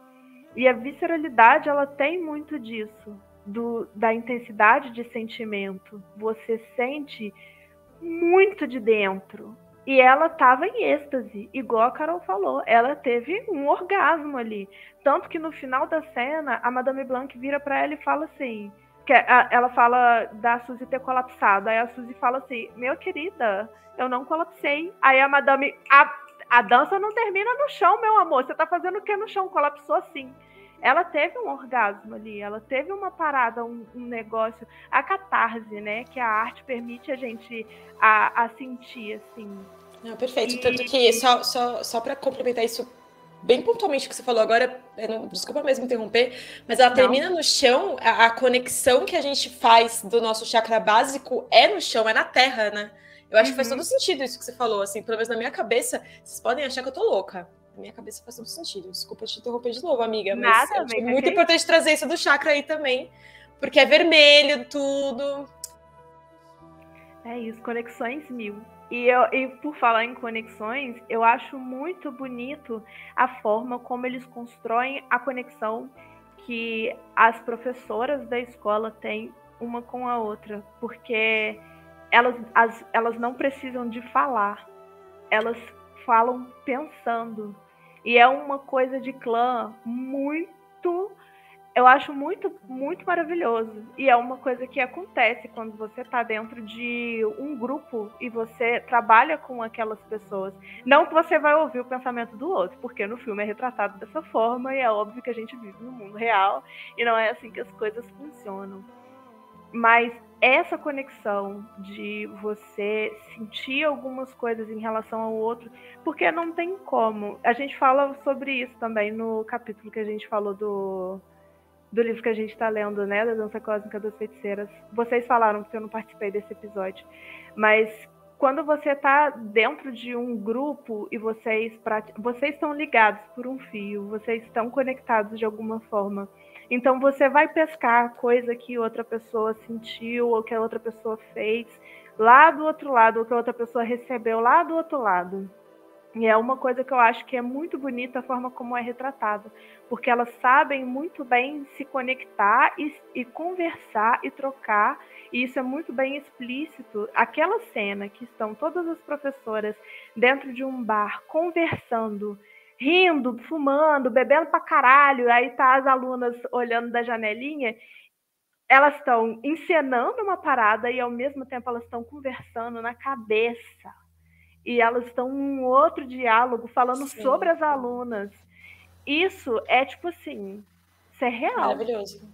E a visceralidade, ela tem muito disso, do, da intensidade de sentimento. Você sente muito de dentro. E ela estava em êxtase, igual a Carol falou. Ela teve um orgasmo ali. Tanto que no final da cena, a Madame Blanc vira para ela e fala assim: que ela fala da Suzy ter colapsado. Aí a Suzy fala assim: Meu querida, eu não colapsei. Aí a Madame. A, a dança não termina no chão, meu amor. Você tá fazendo o que no chão? Colapsou sim ela teve um orgasmo ali, ela teve uma parada, um, um, negócio, a catarse, né? Que a arte permite a gente a, a sentir, assim. Não, perfeito. E... Tanto que, só, só, só para complementar isso bem pontualmente o que você falou agora, não, desculpa mesmo interromper, mas ela não. termina no chão, a, a, conexão que a gente faz do nosso chakra básico é no chão, é na terra, né? Eu acho uhum. que faz todo uhum. sentido isso que você falou, assim, pelo menos na minha cabeça, vocês podem achar que eu tô louca na minha cabeça faz todo sentido. Desculpa te interromper de novo, amiga, mas Nada, é muito importante trazer isso do chakra aí também, porque é vermelho tudo. É isso, conexões mil. E, eu, e por falar em conexões, eu acho muito bonito a forma como eles constroem a conexão que as professoras da escola têm uma com a outra, porque elas, as, elas não precisam de falar, elas falam pensando. E é uma coisa de clã muito. Eu acho muito, muito maravilhoso. E é uma coisa que acontece quando você está dentro de um grupo e você trabalha com aquelas pessoas. Não que você vai ouvir o pensamento do outro, porque no filme é retratado dessa forma e é óbvio que a gente vive no mundo real e não é assim que as coisas funcionam. Mas essa conexão de você sentir algumas coisas em relação ao outro, porque não tem como. A gente fala sobre isso também no capítulo que a gente falou do, do livro que a gente está lendo, né? Da Dança Cósmica das Feiticeiras. Vocês falaram, porque eu não participei desse episódio. Mas quando você está dentro de um grupo e vocês, vocês estão ligados por um fio, vocês estão conectados de alguma forma então você vai pescar coisa que outra pessoa sentiu ou que a outra pessoa fez lá do outro lado, ou que a outra pessoa recebeu lá do outro lado. E é uma coisa que eu acho que é muito bonita a forma como é retratado, porque elas sabem muito bem se conectar e, e conversar e trocar, e isso é muito bem explícito. Aquela cena que estão todas as professoras dentro de um bar conversando rindo, fumando, bebendo pra caralho. Aí tá as alunas olhando da janelinha. Elas estão encenando uma parada e ao mesmo tempo elas estão conversando na cabeça. E elas estão um outro diálogo falando Sim. sobre as alunas. Isso é tipo assim, isso é real. Maravilhoso.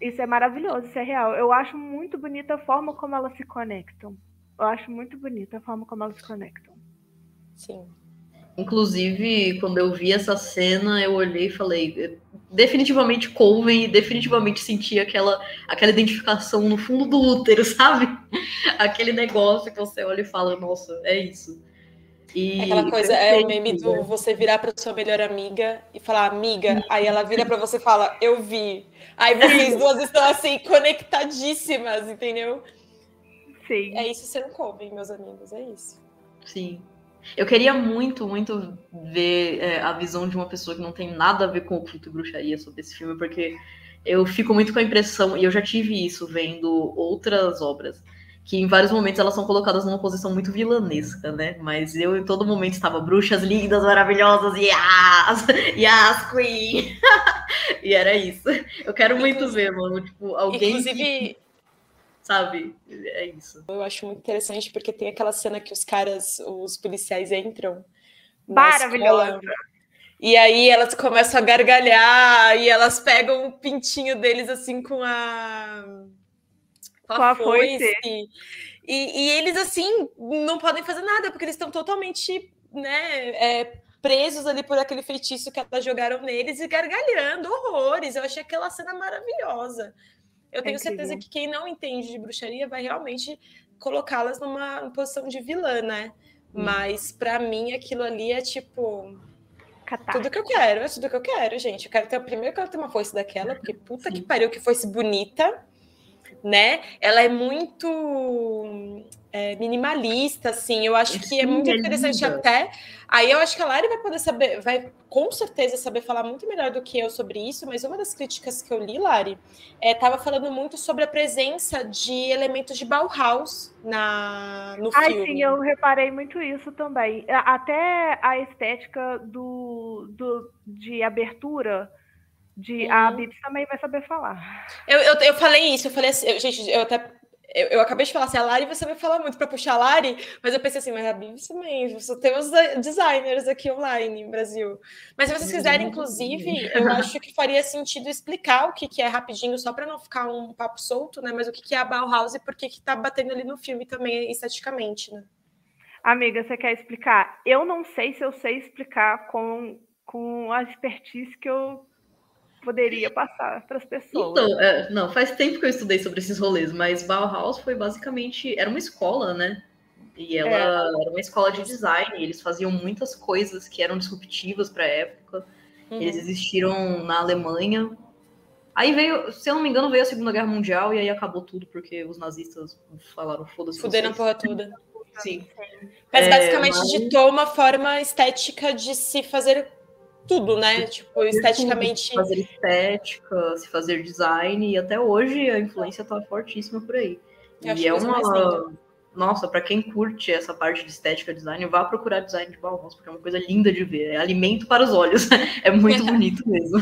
Isso é maravilhoso, isso é real. Eu acho muito bonita a forma como elas se conectam. Eu acho muito bonita a forma como elas se conectam. Sim. Inclusive, quando eu vi essa cena, eu olhei e falei, definitivamente Coven e definitivamente senti aquela, aquela identificação no fundo do útero, sabe? Aquele negócio que você olha e fala, nossa, é isso. E Aquela coisa, é o meme do né? você virar para sua melhor amiga e falar, amiga, aí ela vira para você e fala, eu vi. Aí vocês duas estão assim, conectadíssimas, entendeu? Sim. É isso ser um Coven, meus amigos, é isso. Sim. Eu queria muito, muito ver é, a visão de uma pessoa que não tem nada a ver com o culto e bruxaria sobre esse filme, porque eu fico muito com a impressão, e eu já tive isso vendo outras obras, que em vários momentos elas são colocadas numa posição muito vilanesca, né? Mas eu em todo momento estava bruxas lindas, maravilhosas, yes! Yes, Queen! e era isso. Eu quero muito ver, mano, tipo, alguém. Inclusive. Que, sabe? É isso. Eu acho muito interessante porque tem aquela cena que os caras, os policiais entram. Maravilhosa. E aí elas começam a gargalhar e elas pegam o pintinho deles assim com a com a foice. E, e eles, assim, não podem fazer nada, porque eles estão totalmente, né, é, presos ali por aquele feitiço que elas jogaram neles e gargalhando horrores. Eu achei aquela cena maravilhosa. Eu tenho é certeza que quem não entende de bruxaria vai realmente colocá-las numa posição de vilã, né? Hum. Mas para mim aquilo ali é tipo tudo que eu quero, é tudo que eu quero, gente. Eu quero ter primeiro eu quero ter uma foice daquela, porque puta Sim. que pariu que fosse bonita né? Ela é muito é, minimalista, assim. Eu acho que é muito interessante até. Aí eu acho que a Lari vai poder saber, vai com certeza saber falar muito melhor do que eu sobre isso, mas uma das críticas que eu li, Lari, estava é, falando muito sobre a presença de elementos de Bauhaus na, no Ai, filme. sim, eu reparei muito isso também. Até a estética do, do de abertura de uhum. a Bibs também vai saber falar. Eu, eu, eu falei isso, eu falei assim, eu, gente, eu até. Eu, eu, acabei de falar assim, a Lari vai saber falar muito para puxar a Lari, mas eu pensei assim, mas a Bibs também, só temos designers aqui online no Brasil. Mas se vocês quiserem, inclusive, eu acho que faria sentido explicar o que, que é rapidinho, só para não ficar um papo solto, né? Mas o que, que é a Bauhaus e por que, que tá batendo ali no filme também esteticamente, né? Amiga, você quer explicar? Eu não sei se eu sei explicar com, com a expertise que eu poderia passar para as pessoas. Então, é, não, faz tempo que eu estudei sobre esses rolês, mas Bauhaus foi basicamente era uma escola, né? E ela é. era uma escola de design, eles faziam muitas coisas que eram disruptivas para a época. Uhum. Eles existiram na Alemanha. Aí veio, se eu não me engano, veio a Segunda Guerra Mundial e aí acabou tudo porque os nazistas falaram foda-se. Fuderam a porra toda. Sim. Mas basicamente é, mas... ditou uma forma estética de se fazer tudo, né? Tipo, esteticamente. Se fazer estética, se fazer design, e até hoje a influência tá fortíssima por aí. Eu e é uma. Nossa, para quem curte essa parte de estética design, vá procurar design de Bauhaus, porque é uma coisa linda de ver. É alimento para os olhos. é muito bonito mesmo.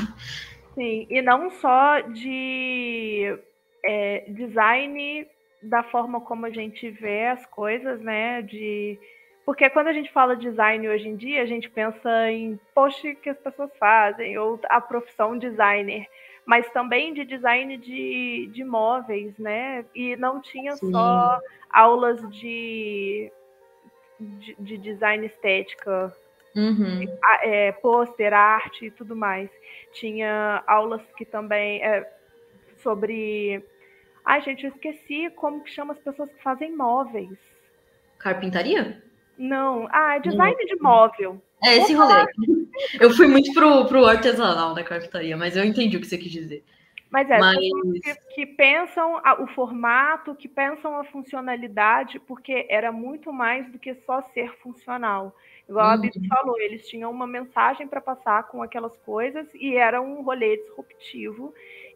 Sim, e não só de é, design da forma como a gente vê as coisas, né? De porque quando a gente fala design hoje em dia, a gente pensa em post que as pessoas fazem, ou a profissão designer, mas também de design de, de móveis, né? E não tinha Sim. só aulas de, de, de design estética, uhum. é, pôster, arte e tudo mais. Tinha aulas que também é, sobre. Ai, gente, eu esqueci como que chama as pessoas que fazem móveis. Carpintaria? Não. Ah, é design de móvel. É esse rolê. Eu fui muito pro, pro artesanal da carpintaria, mas eu entendi o que você quis dizer. Mas é, mas... Que, que, pensam o formato, que pensam a funcionalidade, porque era muito mais do que só ser funcional. Igual uhum. a Bibi falou, eles tinham uma mensagem para passar com aquelas coisas e era um rolê disruptivo.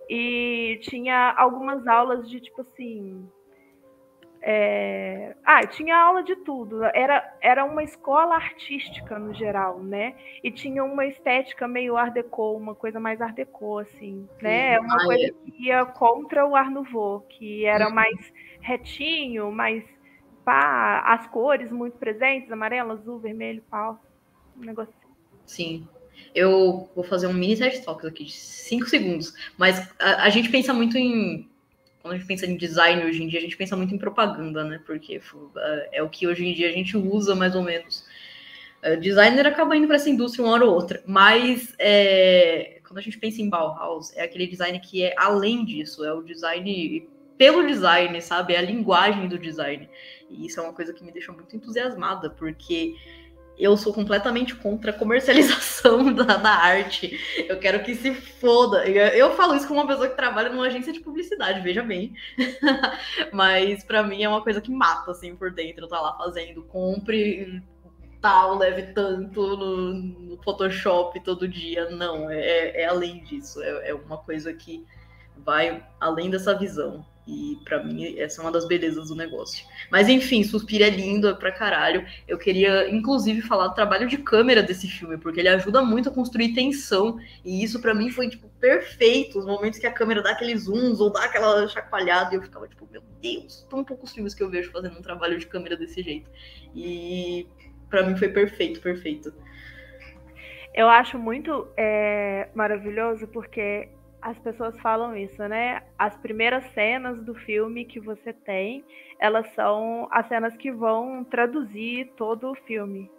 E tinha algumas aulas de tipo assim é... Ah, tinha aula de tudo. Era, era uma escola artística no geral, né? E tinha uma estética meio art deco, uma coisa mais art deco, assim, né? Uma ah, coisa é. que ia contra o art nouveau, que era uhum. mais retinho, mais pá, as cores muito presentes, amarelo, azul, vermelho, pau, um negócio assim. Sim. Eu vou fazer um mini TED Talks aqui de cinco segundos, mas a, a gente pensa muito em quando a gente pensa em design hoje em dia, a gente pensa muito em propaganda, né? Porque é o que hoje em dia a gente usa mais ou menos. O designer acaba indo para essa indústria uma hora ou outra, mas é, quando a gente pensa em Bauhaus, é aquele design que é além disso, é o design pelo design, sabe? É a linguagem do design. E isso é uma coisa que me deixa muito entusiasmada, porque eu sou completamente contra a comercialização da, da, arte. Eu quero que se foda. Eu, eu, falo isso como uma pessoa que trabalha numa agência de publicidade, veja bem. Mas para mim é uma coisa que mata, assim, por dentro. Tá lá fazendo, compre tal, leve tanto no, no Photoshop todo dia. Não, é, é além disso. É, é uma coisa que vai além dessa visão. E para mim, essa é uma das belezas do negócio. Mas enfim, Suspira é lindo é pra caralho. Eu queria, inclusive, falar do trabalho de câmera desse filme, porque ele ajuda muito a construir tensão. E isso para mim foi, tipo, perfeito. Os momentos que a câmera dá aqueles zooms ou dá aquela chacoalhada. E eu ficava, tipo, meu Deus, tão poucos filmes que eu vejo fazendo um trabalho de câmera desse jeito. E para mim foi perfeito, perfeito. Eu acho muito é, maravilhoso porque as pessoas falam isso, né? As primeiras cenas do filme que você tem, elas são as cenas que vão traduzir todo o filme.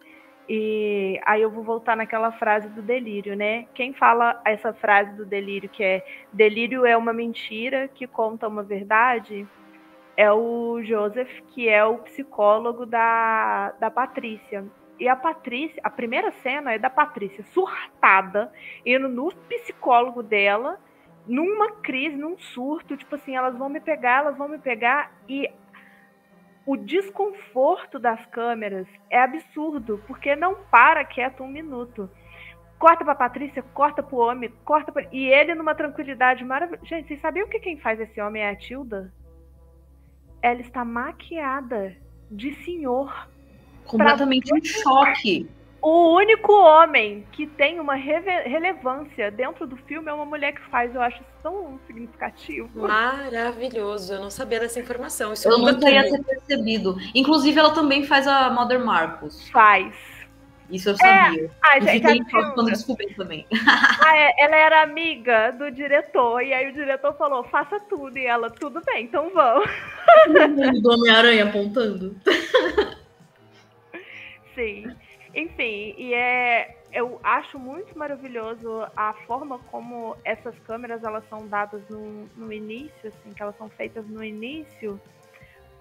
E aí eu vou voltar naquela frase do delírio, né? Quem fala essa frase do delírio, que é delírio é uma mentira que conta uma verdade, é o Joseph, que é o psicólogo da, da Patrícia. E a Patrícia, a primeira cena é da Patrícia surtada, indo no psicólogo dela numa crise, num surto, tipo assim, elas vão me pegar, elas vão me pegar e o desconforto das câmeras é absurdo, porque não para quieto um minuto. Corta pra Patrícia, corta pro homem, corta pra... E ele numa tranquilidade maravilhosa. Gente, vocês sabiam que quem faz esse homem é a Tilda? Ela está maquiada de senhor. Completamente um choque. O único homem que tem uma relevância dentro do filme é uma mulher que faz. Eu acho isso tão significativo. Maravilhoso. Eu não sabia dessa informação. Isso eu nunca ia ter percebido. Inclusive, ela também faz a Mother Marcos. Faz. Isso eu sabia. É, a gente, a quando descobri também. Ah, é, ela era amiga do diretor, e aí o diretor falou, faça tudo. E ela, tudo bem, então vamos. do Homem-Aranha apontando. Sim. Enfim, e é, eu acho muito maravilhoso a forma como essas câmeras elas são dadas no, no início, assim, que elas são feitas no início,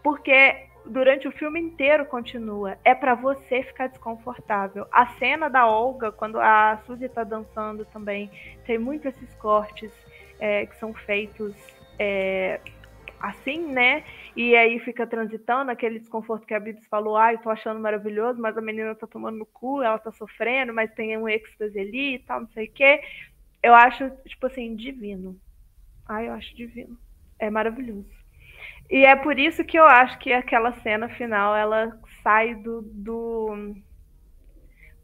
porque durante o filme inteiro continua. É para você ficar desconfortável. A cena da Olga, quando a Suzy tá dançando também, tem muito esses cortes é, que são feitos é, assim, né? E aí fica transitando aquele desconforto que a Bibs falou, ai, ah, tô achando maravilhoso, mas a menina tá tomando no cu, ela tá sofrendo, mas tem um êxtase ali e tal, não sei o quê. Eu acho, tipo assim, divino. Ai, eu acho divino. É maravilhoso. E é por isso que eu acho que aquela cena final, ela sai do... do...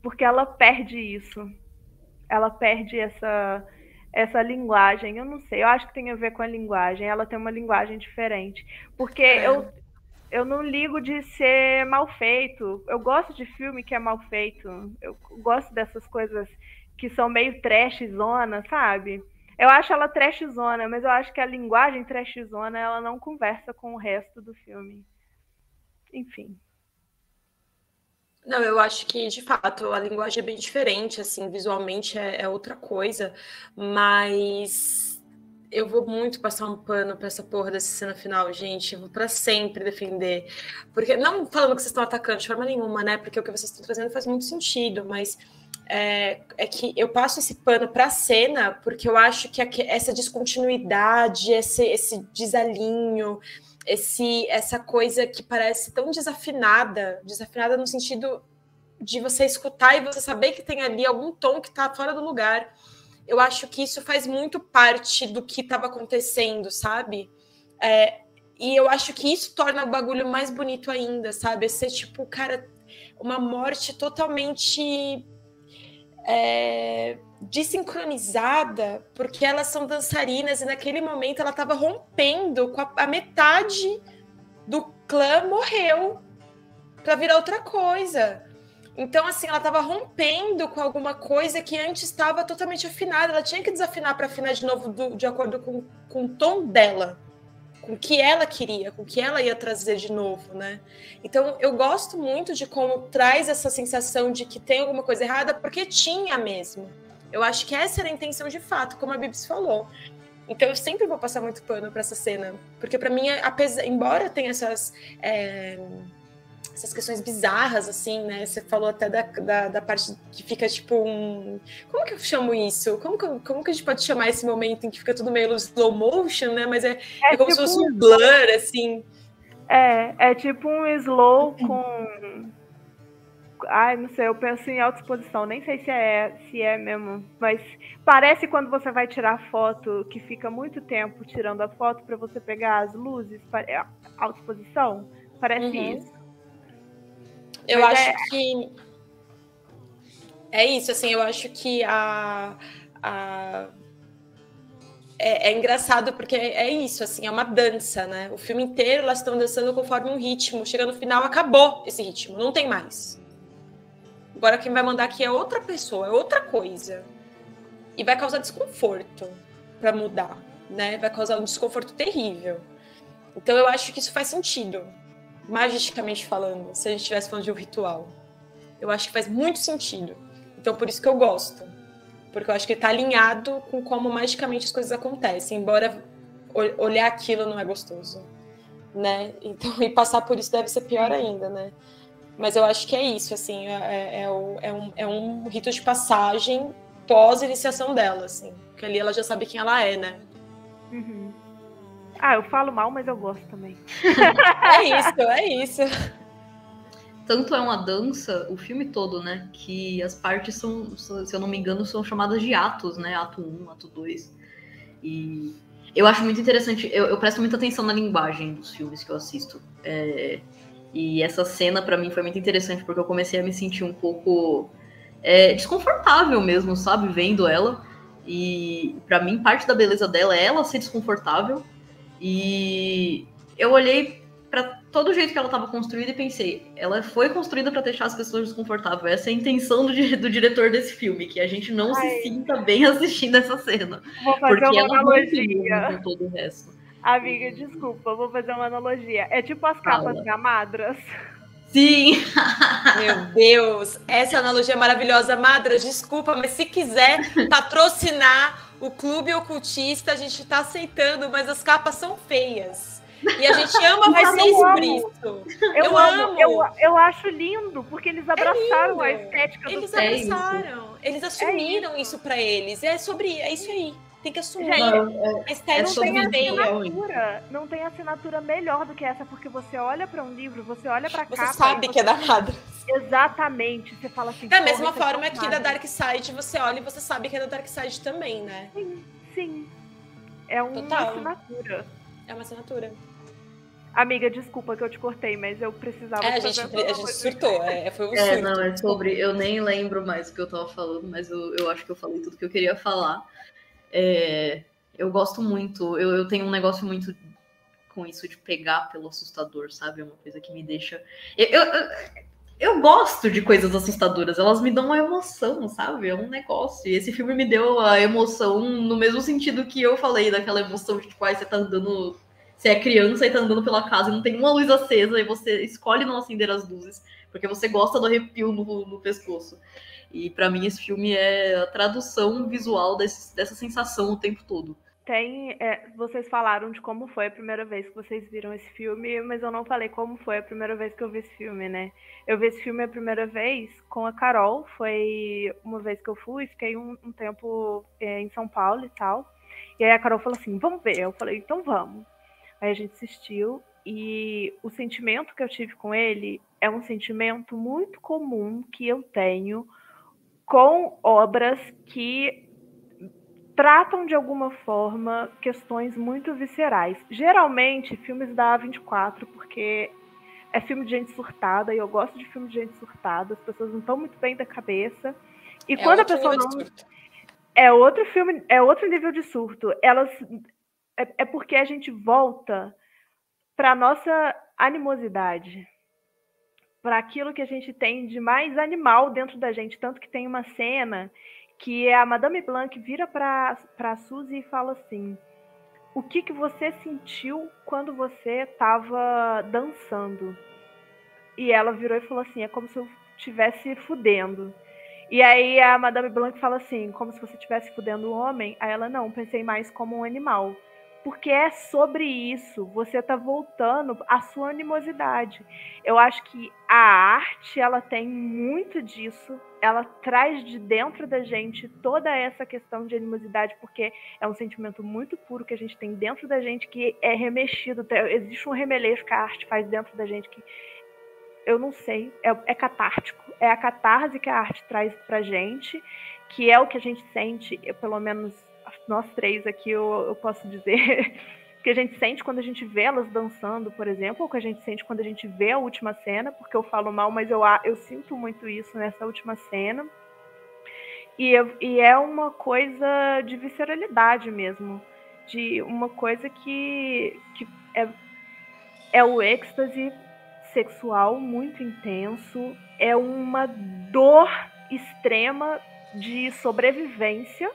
Porque ela perde isso. Ela perde essa essa linguagem. Eu não sei, eu acho que tem a ver com a linguagem. Ela tem uma linguagem diferente. Porque é. eu, eu não ligo de ser mal feito. Eu gosto de filme que é mal feito. Eu gosto dessas coisas que são meio trashzona, sabe? Eu acho ela trashzona, mas eu acho que a linguagem trashzona ela não conversa com o resto do filme. Enfim. Não, eu acho que, de fato, a linguagem é bem diferente, assim, visualmente é, é outra coisa, mas eu vou muito passar um pano para essa porra dessa cena final, gente. Eu vou para sempre defender. Porque, não falando que vocês estão atacando de forma nenhuma, né? Porque o que vocês estão trazendo faz muito sentido, mas é, é que eu passo esse pano para a cena porque eu acho que essa descontinuidade, esse, esse desalinho, esse essa coisa que parece tão desafinada, desafinada no sentido de você escutar e você saber que tem ali algum tom que está fora do lugar. Eu acho que isso faz muito parte do que estava acontecendo, sabe? É, e eu acho que isso torna o bagulho mais bonito ainda, sabe? Ser tipo, cara, uma morte totalmente é, desincronizada, porque elas são dançarinas e naquele momento ela estava rompendo com a, a, metade do clã morreu para virar outra coisa. Então, assim, ela estava rompendo com alguma coisa que antes estava totalmente afinada. Ela tinha que desafinar para afinar de novo do, de acordo com, com o tom dela, com o que ela queria, com o que ela ia trazer de novo, né? Então, eu gosto muito de como traz essa sensação de que tem alguma coisa errada, porque tinha mesmo eu acho que essa era a intenção de fato, como a Bibs falou. Então eu sempre vou passar muito pano para essa cena, porque para mim, apesar, embora tenha essas é, essas questões bizarras assim, né? Você falou até da, da, da, parte que fica tipo um, como que eu chamo isso? Como que, como que a gente pode chamar esse momento em que fica tudo meio slow motion, né? Mas é, é, é como tipo se fosse um blur assim. É, é tipo um slow com Ai, não sei, eu penso em autoexposição, nem sei se é, se é mesmo, mas parece quando você vai tirar foto, que fica muito tempo tirando a foto para você pegar as luzes, é, autoexposição, parece uhum. isso. Eu mas acho é... que é isso, assim, eu acho que a, a é, é, engraçado porque é, é, isso, assim, é uma dança, né? O filme inteiro elas estão dançando conforme um ritmo. Chega no final, acabou esse ritmo, não tem mais. Agora quem vai mandar aqui é outra pessoa, é outra coisa. E vai causar desconforto para mudar, né? Vai causar um desconforto terrível. Então eu acho que isso faz sentido, magicamente falando, se a gente estivesse falando de um ritual. Eu acho que faz muito sentido. Então por isso que eu gosto porque eu acho que está alinhado com como magicamente as coisas acontecem, embora olhar aquilo não é gostoso, né? Então, e passar por isso deve ser pior ainda, né? Mas eu acho que é isso, assim, é, é, é, um, é um rito de passagem pós-iniciação dela, assim, porque ali ela já sabe quem ela é, né? Uhum. Ah, eu falo mal, mas eu gosto também. é isso, é isso tanto é uma dança, o filme todo, né? Que as partes são, se eu não me engano, são chamadas de atos, né? Ato 1, ato 2. E eu acho muito interessante, eu, eu presto muita atenção na linguagem dos filmes que eu assisto. É, e essa cena, para mim, foi muito interessante, porque eu comecei a me sentir um pouco é, desconfortável mesmo, sabe? Vendo ela. E para mim, parte da beleza dela é ela ser desconfortável. E eu olhei para todo o jeito que ela estava construída e pensei, ela foi construída para deixar as pessoas desconfortáveis. Essa é a intenção do, do diretor desse filme, que a gente não Ai. se sinta bem assistindo essa cena. Vou fazer porque uma ela analogia. com todo o resto. Amiga, desculpa, vou fazer uma analogia. É tipo as capas Fala. da Madras. Sim! Meu Deus, essa analogia é maravilhosa. Madras, desculpa, mas se quiser patrocinar o Clube Ocultista, a gente está aceitando, mas as capas são feias. E a gente ama vocês por isso. Eu, eu amo. amo. Eu, eu acho lindo, porque eles é abraçaram é a estética eles do Eles abraçaram. É eles assumiram é isso, isso para eles. É sobre. É isso aí. Tem que assumir. Não, é, estética não tem assinatura. Não tem assinatura melhor do que essa, porque você olha para um livro, você olha para capa. Você sabe que é da Madras. Exatamente. Você fala assim. Da mesma forma que da Dark Side você olha e você sabe que é da Dark Side também, né? Sim, sim. É uma Total. assinatura. É uma assinatura. Amiga, desculpa que eu te cortei, mas eu precisava. É, a gente, a gente surtou, é, foi um é, surto. não, é sobre. Eu nem lembro mais o que eu tava falando, mas eu, eu acho que eu falei tudo que eu queria falar. É, eu gosto muito, eu, eu tenho um negócio muito com isso de pegar pelo assustador, sabe? É uma coisa que me deixa. Eu, eu, eu, gosto de coisas assustadoras, elas me dão uma emoção, sabe? É um negócio. E esse filme me deu a emoção no mesmo sentido que eu falei, daquela emoção de tipo, ah, você tá andando você é criança e tá andando pela casa e não tem uma luz acesa e você escolhe não acender as luzes, porque você gosta do arrepio no, no pescoço. E para mim esse filme é a tradução visual desse, dessa sensação o tempo todo. Tem, é, vocês falaram de como foi a primeira vez que vocês viram esse filme, mas eu não falei como foi a primeira vez que eu vi esse filme, né? Eu vi esse filme a primeira vez com a Carol, foi uma vez que eu fui, fiquei um, um tempo é, em São Paulo e tal. E aí a Carol falou assim: vamos ver. Eu falei: então vamos. Aí a gente assistiu e o sentimento que eu tive com ele é um sentimento muito comum que eu tenho com obras que tratam de alguma forma questões muito viscerais. Geralmente filmes da A24, porque é filme de gente surtada e eu gosto de filme de gente surtada, as pessoas não estão muito bem da cabeça. E é quando a pessoa não é outro filme, é outro nível de surto. Elas é, é porque a gente volta para nossa animosidade, para aquilo que a gente tem de mais animal dentro da gente, tanto que tem uma cena que a Madame Blanc vira para a Suzy e fala assim: "O que que você sentiu quando você estava dançando?" E ela virou e falou assim: "É como se eu estivesse fudendo." E aí a Madame Blanc fala assim, como se você estivesse fudendo o homem. Aí ela, não, pensei mais como um animal porque é sobre isso. Você está voltando à sua animosidade. Eu acho que a arte ela tem muito disso. Ela traz de dentro da gente toda essa questão de animosidade, porque é um sentimento muito puro que a gente tem dentro da gente que é remexido. Existe um remeleixo que a arte faz dentro da gente que eu não sei, é, é catártico. É a catarse que a arte traz pra gente, que é o que a gente sente, eu, pelo menos nós três aqui eu, eu posso dizer, que a gente sente quando a gente vê elas dançando, por exemplo, ou que a gente sente quando a gente vê a última cena, porque eu falo mal, mas eu, eu sinto muito isso nessa última cena. E, e é uma coisa de visceralidade mesmo, de uma coisa que, que é, é o êxtase sexual muito intenso, é uma dor extrema de sobrevivência,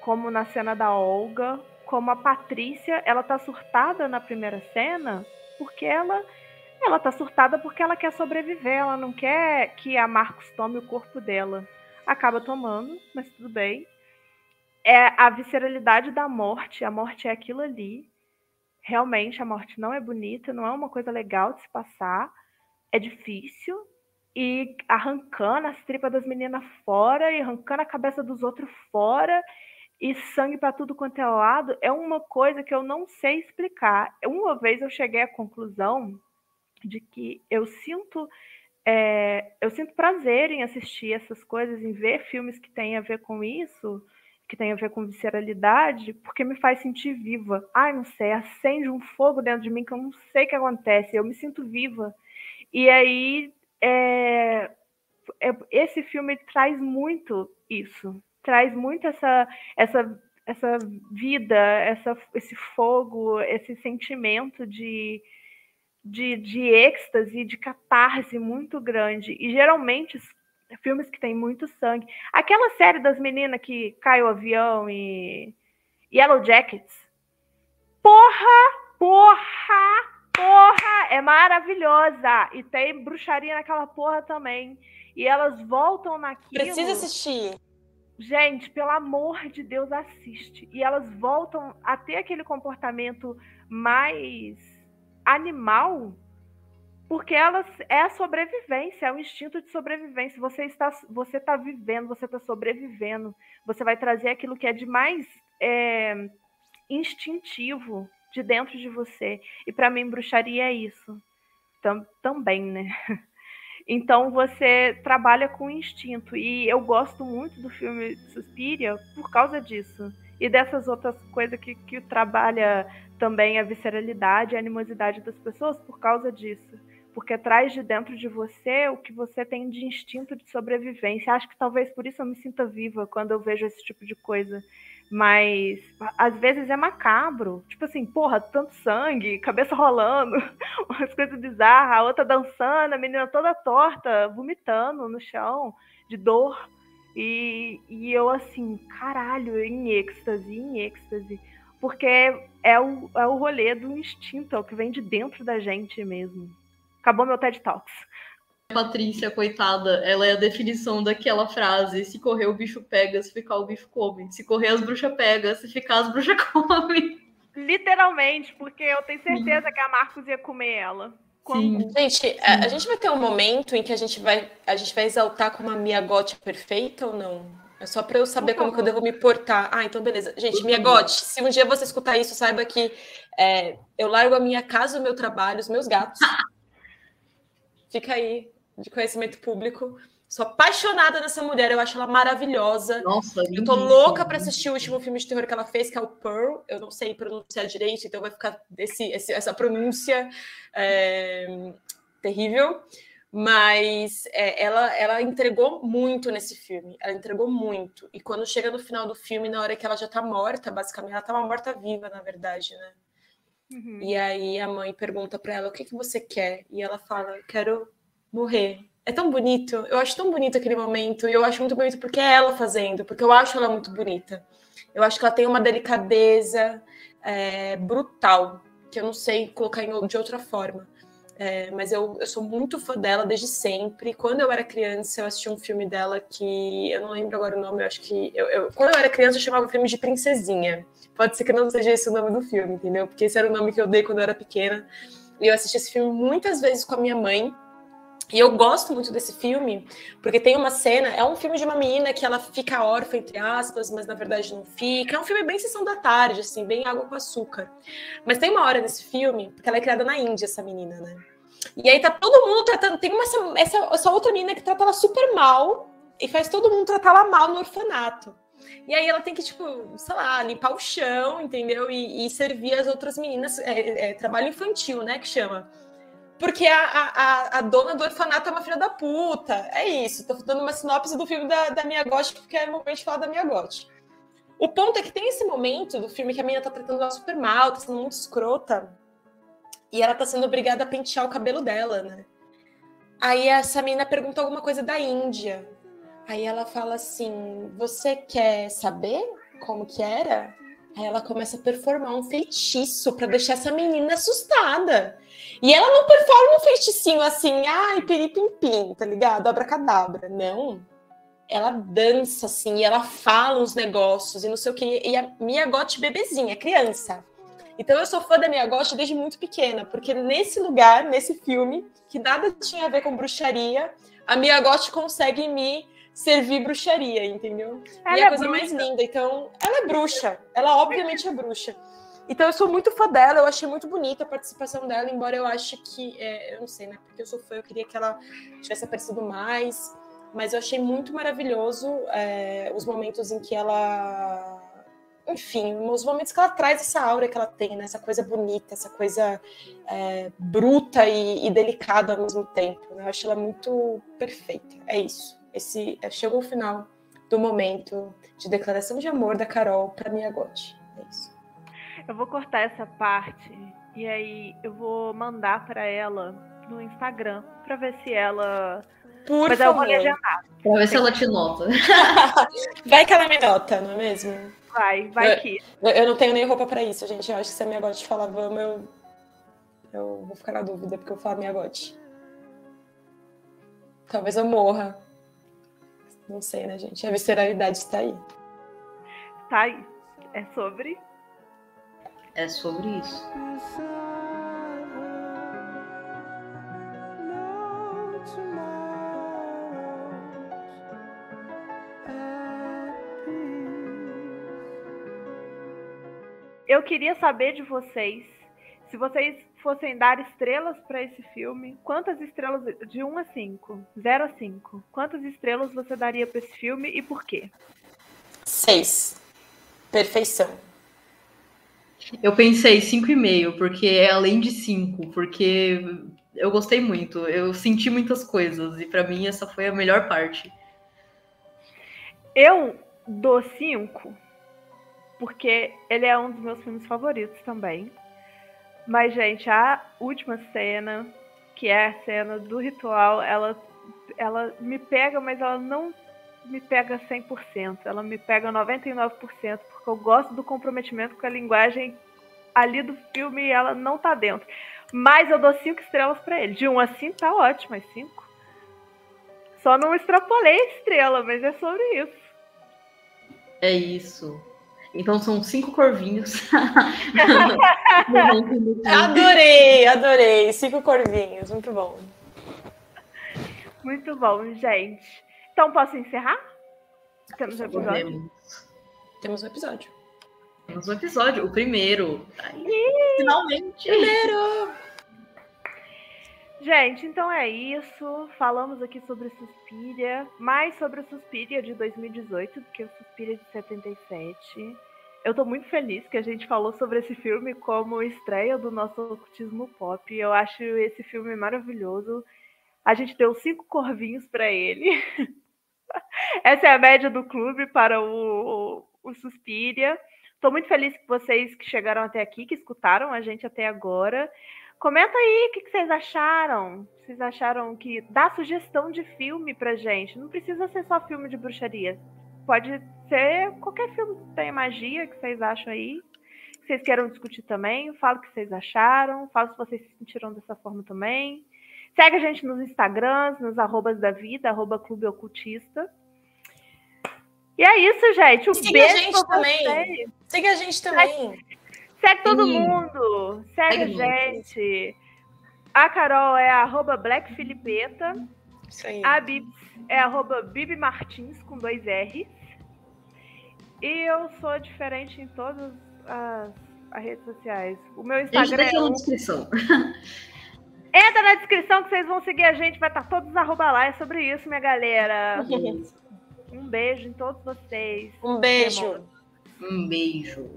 como na cena da Olga, como a Patrícia, ela tá surtada na primeira cena, porque ela ela tá surtada porque ela quer sobreviver, ela não quer que a Marcos tome o corpo dela. Acaba tomando, mas tudo bem. É a visceralidade da morte, a morte é aquilo ali. Realmente a morte não é bonita, não é uma coisa legal de se passar. É difícil, e arrancando as tripas das meninas fora e arrancando a cabeça dos outros fora e sangue para tudo quanto é lado, é uma coisa que eu não sei explicar. Uma vez eu cheguei à conclusão de que eu sinto é, eu sinto prazer em assistir essas coisas, em ver filmes que têm a ver com isso, que têm a ver com visceralidade, porque me faz sentir viva. Ai, não sei, acende um fogo dentro de mim que eu não sei o que acontece, eu me sinto viva. E aí, é, é, esse filme traz muito isso, traz muito essa, essa, essa vida, essa, esse fogo, esse sentimento de, de, de êxtase, de catarse muito grande. E geralmente filmes que tem muito sangue. Aquela série das meninas que cai o avião e Yellow Jackets. Porra, porra, porra, é maravilhosa. E tem bruxaria naquela porra também. E elas voltam naquilo. Precisa assistir. Gente, pelo amor de Deus, assiste. E elas voltam a ter aquele comportamento mais animal, porque elas é a sobrevivência, é o instinto de sobrevivência. Você está, você está vivendo, você está sobrevivendo. Você vai trazer aquilo que é de mais é, instintivo de dentro de você. E para mim, bruxaria é isso. Tam, também, né? Então você trabalha com instinto. E eu gosto muito do filme Suspiria por causa disso. E dessas outras coisas que, que trabalha também a visceralidade a animosidade das pessoas por causa disso. Porque traz de dentro de você o que você tem de instinto de sobrevivência. Acho que talvez por isso eu me sinta viva quando eu vejo esse tipo de coisa. Mas às vezes é macabro. Tipo assim, porra, tanto sangue, cabeça rolando, umas coisas bizarras, a outra dançando, a menina toda torta, vomitando no chão, de dor. E, e eu assim, caralho, em êxtase, em êxtase. Porque é o, é o rolê do instinto, é o que vem de dentro da gente mesmo. Acabou meu TED Talks. Patrícia, coitada, ela é a definição daquela frase: se correr o bicho pega, se ficar o bicho come. Se correr as bruxas pega, se ficar as bruxas comem. Literalmente, porque eu tenho certeza Sim. que a Marcos ia comer ela. Sim. Gente, a, a, gente vai ter um momento em que a gente vai, a gente vai exaltar como a Mia Gotti perfeita ou não? É só para eu saber como que eu devo me portar. Ah, então beleza. Gente, Mia Gotti, se um dia você escutar isso, saiba que é, eu largo a minha casa, o meu trabalho, os meus gatos. Fica aí de conhecimento público. Sou apaixonada nessa mulher, eu acho ela maravilhosa. Nossa, Eu tô louca para assistir o último filme de terror que ela fez, que é o Pearl. Eu não sei pronunciar direito, então vai ficar esse, esse essa pronúncia é, terrível. Mas é, ela, ela entregou muito nesse filme. Ela entregou muito. E quando chega no final do filme, na hora que ela já tá morta, basicamente, ela tá uma morta viva, na verdade, né? Uhum. E aí a mãe pergunta para ela o que, que você quer? E ela fala: quero morrer. É tão bonito. Eu acho tão bonito aquele momento. E eu acho muito bonito porque é ela fazendo, porque eu acho ela muito bonita. Eu acho que ela tem uma delicadeza é, brutal, que eu não sei colocar em, de outra forma. É, mas eu, eu sou muito fã dela desde sempre. Quando eu era criança, eu assisti um filme dela que eu não lembro agora o nome, eu acho que. Eu, eu, quando eu era criança, eu chamava o filme de Princesinha. Pode ser que não seja esse o nome do filme, entendeu? Porque esse era o nome que eu dei quando eu era pequena. E eu assisti esse filme muitas vezes com a minha mãe. E eu gosto muito desse filme, porque tem uma cena, é um filme de uma menina que ela fica órfã, entre aspas, mas na verdade não fica. É um filme bem sessão da tarde, assim, bem água com açúcar. Mas tem uma hora nesse filme, porque ela é criada na Índia, essa menina, né? E aí tá todo mundo tratando. Tem uma, essa, essa outra menina que trata ela super mal e faz todo mundo tratar ela mal no orfanato. E aí ela tem que, tipo, sei lá, limpar o chão, entendeu? E, e servir as outras meninas. É, é, trabalho infantil, né? Que chama. Porque a, a, a, dona do orfanato é uma filha da puta. É isso. Tô dando uma sinopse do filme da, da Mia Gotti, porque é o momento de falar da Mia Gotti. O ponto é que tem esse momento do filme que a menina tá tratando ela super mal, tá sendo muito escrota. E ela tá sendo obrigada a pentear o cabelo dela, né? Aí essa menina pergunta alguma coisa da Índia. Aí ela fala assim: Você quer saber como que era? Aí ela começa a performar um feitiço para deixar essa menina assustada. E ela não performa um feiticinho assim, ai, piripimpim, tá ligado? Abracadabra. Não ela dança, assim, e ela fala uns negócios e não sei o que. E a Mia Gotti bebezinha, criança. Então eu sou fã da Mia Gotti desde muito pequena, porque nesse lugar, nesse filme, que nada tinha a ver com bruxaria, a Mia Gotti consegue me servir bruxaria, entendeu? Ela e é a coisa bruxa. mais linda. Então, ela é bruxa. Ela obviamente é bruxa. Então eu sou muito fã dela, eu achei muito bonita a participação dela, embora eu ache que, é, eu não sei, né? Porque eu sou fã, eu queria que ela tivesse aparecido mais mas eu achei muito maravilhoso é, os momentos em que ela. Enfim, os momentos que ela traz essa aura que ela tem, né? essa coisa bonita, essa coisa é, bruta e, e, delicada ao mesmo tempo. Né? Eu acho ela muito perfeita. É isso. Esse é, chegou o final do momento de declaração de amor da Carol para Mia Gotti. É isso. Eu vou cortar essa parte e aí eu vou mandar para ela no Instagram para ver se ela por Mas favor. Pra ver se ela te nota. vai que ela me nota, não é mesmo? Vai, vai eu, que. Eu não tenho nem roupa pra isso, gente. Eu acho que se a minha gote falar vamos, eu, eu vou ficar na dúvida, porque eu falo minha gote. Talvez eu morra. Não sei, né, gente? A visceralidade está aí. Tá aí. É sobre? É sobre isso. eu queria saber de vocês, se vocês fossem dar estrelas para esse filme, quantas estrelas de 1 a 5, 0 a 5, quantas estrelas você daria para esse filme e por quê? 6. Perfeição. Eu pensei 5,5, porque é além de 5, porque eu gostei muito, eu senti muitas coisas e para mim essa foi a melhor parte. Eu dou 5 porque ele é um dos meus filmes favoritos também. Mas, gente, a última cena, que é a cena do ritual, ela, ela me pega, mas ela não me pega 100%. Ela me pega 99%, porque eu gosto do comprometimento com a linguagem ali do filme e ela não tá dentro. Mas eu dou cinco estrelas para ele. De um a cinco tá ótimo, mas cinco. Só não extrapolei a estrela, mas é sobre isso. É isso. Então são cinco corvinhos. adorei, adorei. Cinco corvinhos, muito bom. Muito bom, gente. Então posso encerrar? Temos episódio? Temos um episódio. Temos um episódio, o primeiro. Finalmente! Primeiro! Gente, então é isso. Falamos aqui sobre Suspiria, mais sobre o Suspiria de 2018 do que o Suspiria de 77. Eu tô muito feliz que a gente falou sobre esse filme como estreia do nosso ocultismo pop. Eu acho esse filme maravilhoso. A gente deu cinco corvinhos para ele. Essa é a média do clube para o, o, Suspiria. Estou muito feliz que vocês que chegaram até aqui, que escutaram a gente até agora. Comenta aí o que, que, vocês acharam. Vocês acharam que dá sugestão de filme pra gente. Não precisa ser só filme de bruxaria. Pode ser qualquer filme que tenha magia que vocês acham aí. Que vocês queiram discutir também. Fala o que vocês acharam. Fala se vocês se sentiram dessa forma também. Segue a gente nos Instagrams, nos arrobas da vida, arroba Clube Ocultista. E é isso, gente. Um Siga beijo a gente também. Vocês. Siga a gente também. Segue todo Sim. mundo. Segue, Segue a gente. A Carol é arroba blackfilipeta. Isso aí. A Bibs é arroba Bibi Martins com dois R's. E eu sou diferente em todas as, as redes sociais. O meu Instagram é. Na descrição. Entra Entra na descrição que vocês vão seguir a gente, vai estar todos arroba lá. É sobre isso, minha galera. Um beijo em todos vocês. Um beijo. Um beijo.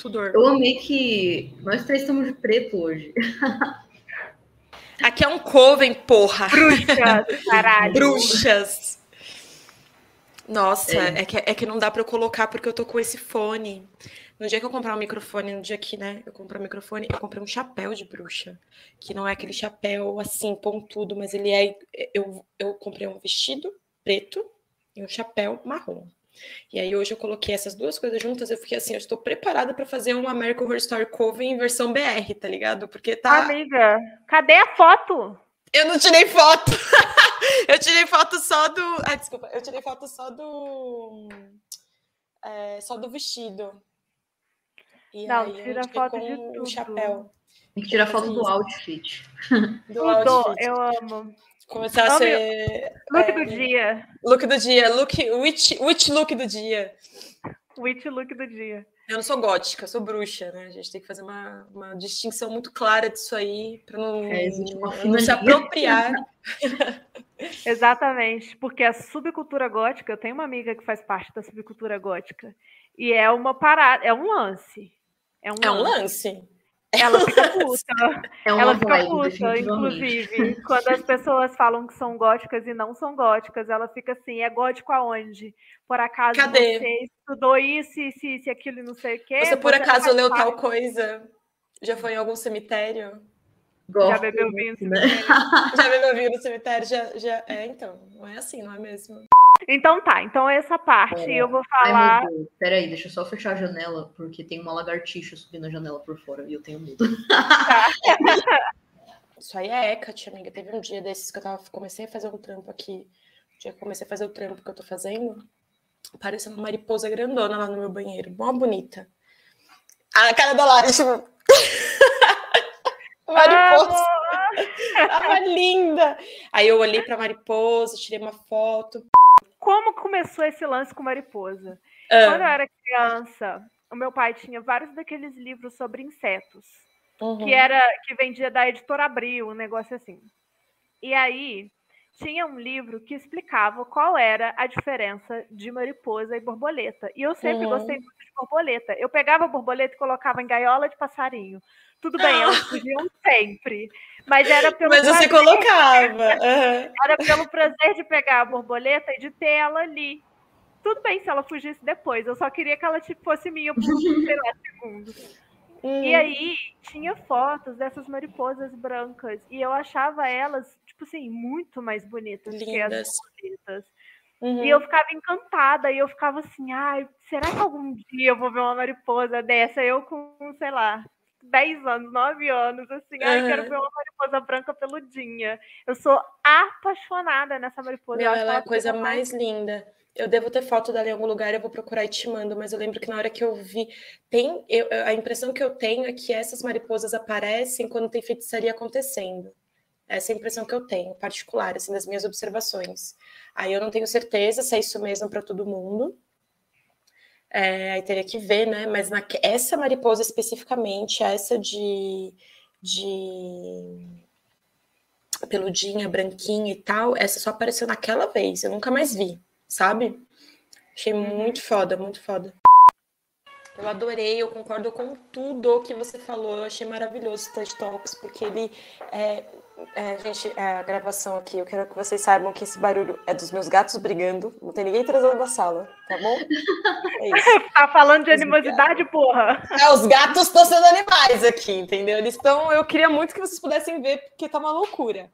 Tudor. Eu amei que nós três estamos de preto hoje. Aqui é um coven, porra. Bruxas, caralho. Bruxas. Nossa, É. é, que, é que não dá pra eu colocar porque eu tô com esse fone. No dia que eu comprar um microfone, no dia que, né, eu comprei um microfone, eu comprei um chapéu de bruxa. Que não é aquele chapéu assim, pontudo, mas ele é. Eu, eu comprei um vestido preto e um chapéu marrom. E aí hoje eu coloquei essas duas coisas juntas, eu fiquei assim, eu estou preparada pra fazer um American Horror Story Coven em versão BR, tá ligado? Porque tá. Amiga, cadê a foto? Eu não tirei foto. eu tirei foto só do. Ah, desculpa. Eu tirei foto só do. é, só do vestido. E Não, tira foto de o tudo. chapéu. Tem que tirar foto do outfit. Do Tudo, outfit. eu amo. Começar a ser. Look é, do dia. Look do dia. Look, which, which look do dia? Witch look do dia. Eu não sou gótica, sou bruxa, né? A gente tem que fazer uma, uma distinção muito clara disso aí, pra não, É, não se apropriar. Exatamente, porque a subcultura gótica, eu tenho uma amiga que faz parte da subcultura gótica, e é uma parada, é um lance. É um, É um lance. lance. Ela fica puta. É uma Ela fica vibe, puta, inclusive. Quando as pessoas falam que são góticas e não são góticas, ela fica assim, é gótico aonde? Por acaso Cadê? você estudou isso, isso, isso, aquilo e não sei o quê? Você por acaso faz leu parte- tal coisa? Já foi em algum cemitério? Gosto, Já bebeu vinho? né? Já bebeu vinho no cemitério? Já, já... É, então. Não é assim, não é mesmo? Então tá, então essa parte É. eu vou Ai, falar. meu Deus. Peraí, deixa eu só fechar a janela, porque tem uma lagartixa subindo a janela por fora e eu tenho medo. Isso aí é Hecate, amiga. Teve um dia desses que eu tava, comecei a fazer um trampo aqui. O dia que eu comecei a fazer o trampo que eu tô fazendo, apareceu uma mariposa grandona lá no meu banheiro. Mó bonita. A cara da Lara, tipo... mariposa. Tava linda. Aí eu olhei pra mariposa, tirei uma foto. Como começou esse lance com mariposa? Quando eu era criança, o meu pai tinha vários daqueles livros sobre insetos, uhum. que era que vendia da editora Abril, um negócio assim. E aí tinha um livro que explicava qual era a diferença de mariposa e borboleta. E eu sempre Uhum. gostei muito de borboleta. Eu pegava a borboleta e colocava em gaiola de passarinho. Tudo bem, elas fugiam sempre. Mas era pelo Mas você prazer- colocava. aham. era pelo prazer de pegar a borboleta e de ter ela ali. Tudo bem se ela fugisse depois. Eu só queria que ela tipo, fosse minha por, sei lá, segundos. Uhum. E aí tinha fotos dessas mariposas brancas. E eu achava elas, tipo assim, muito mais bonitas que as Lindas. borboletas. Uhum. E eu ficava encantada. E eu ficava assim, ai, será que algum dia eu vou ver uma mariposa dessa? Eu com, sei lá, 10 anos, 9 anos, assim, ai, quero Uhum. ver uma mariposa branca peludinha. Eu sou apaixonada nessa mariposa. Meu, ela é a coisa coisa mais linda. Eu devo ter foto dela em algum lugar, eu vou procurar e te mando, mas eu lembro que na hora que eu vi, tem, eu- a impressão que eu tenho é que essas mariposas aparecem quando tem feitiçaria acontecendo. Essa é a impressão que eu tenho, particular, assim, das minhas observações. Aí eu não tenho certeza se é isso mesmo para todo mundo. É, aí teria que ver, né? Mas na, essa mariposa especificamente, essa de, de peludinha, branquinha e tal, essa só apareceu naquela vez, eu nunca mais vi, sabe? Achei muito foda, muito foda. Eu adorei, eu concordo com tudo que você falou, eu achei maravilhoso o TED Talks, porque ele é, é, gente, é, a gravação aqui, eu quero que vocês saibam que esse barulho é dos meus gatos brigando, não tem ninguém trazendo da sala, tá bom? É isso. Tá falando de animosidade, porra? É, os gatos estão sendo animais aqui, entendeu? Eles estão. Eu queria muito que vocês pudessem ver, porque tá uma loucura.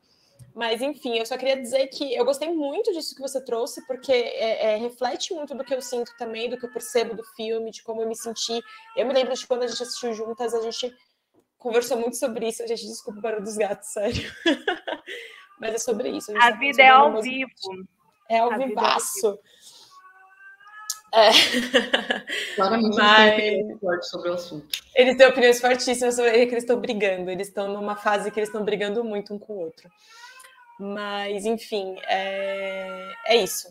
Mas, enfim, eu só queria dizer que eu gostei muito disso que você trouxe, porque é, é, reflete muito do que eu sinto também, do que eu percebo do filme, de como eu me senti. Eu me lembro de quando a gente assistiu juntas, a gente conversou muito sobre isso. A gente desculpa o barulho dos gatos, sério. Mas é sobre isso. A tá vida é ao animosidade. vivo. É ao A vida é ao vivaço. É. Claramente Mas- eles têm sobre o assunto. Eles têm opiniões fortíssimas sobre que eles estão brigando. Eles estão numa fase que eles estão brigando muito um com o outro. Mas, enfim, é, é isso.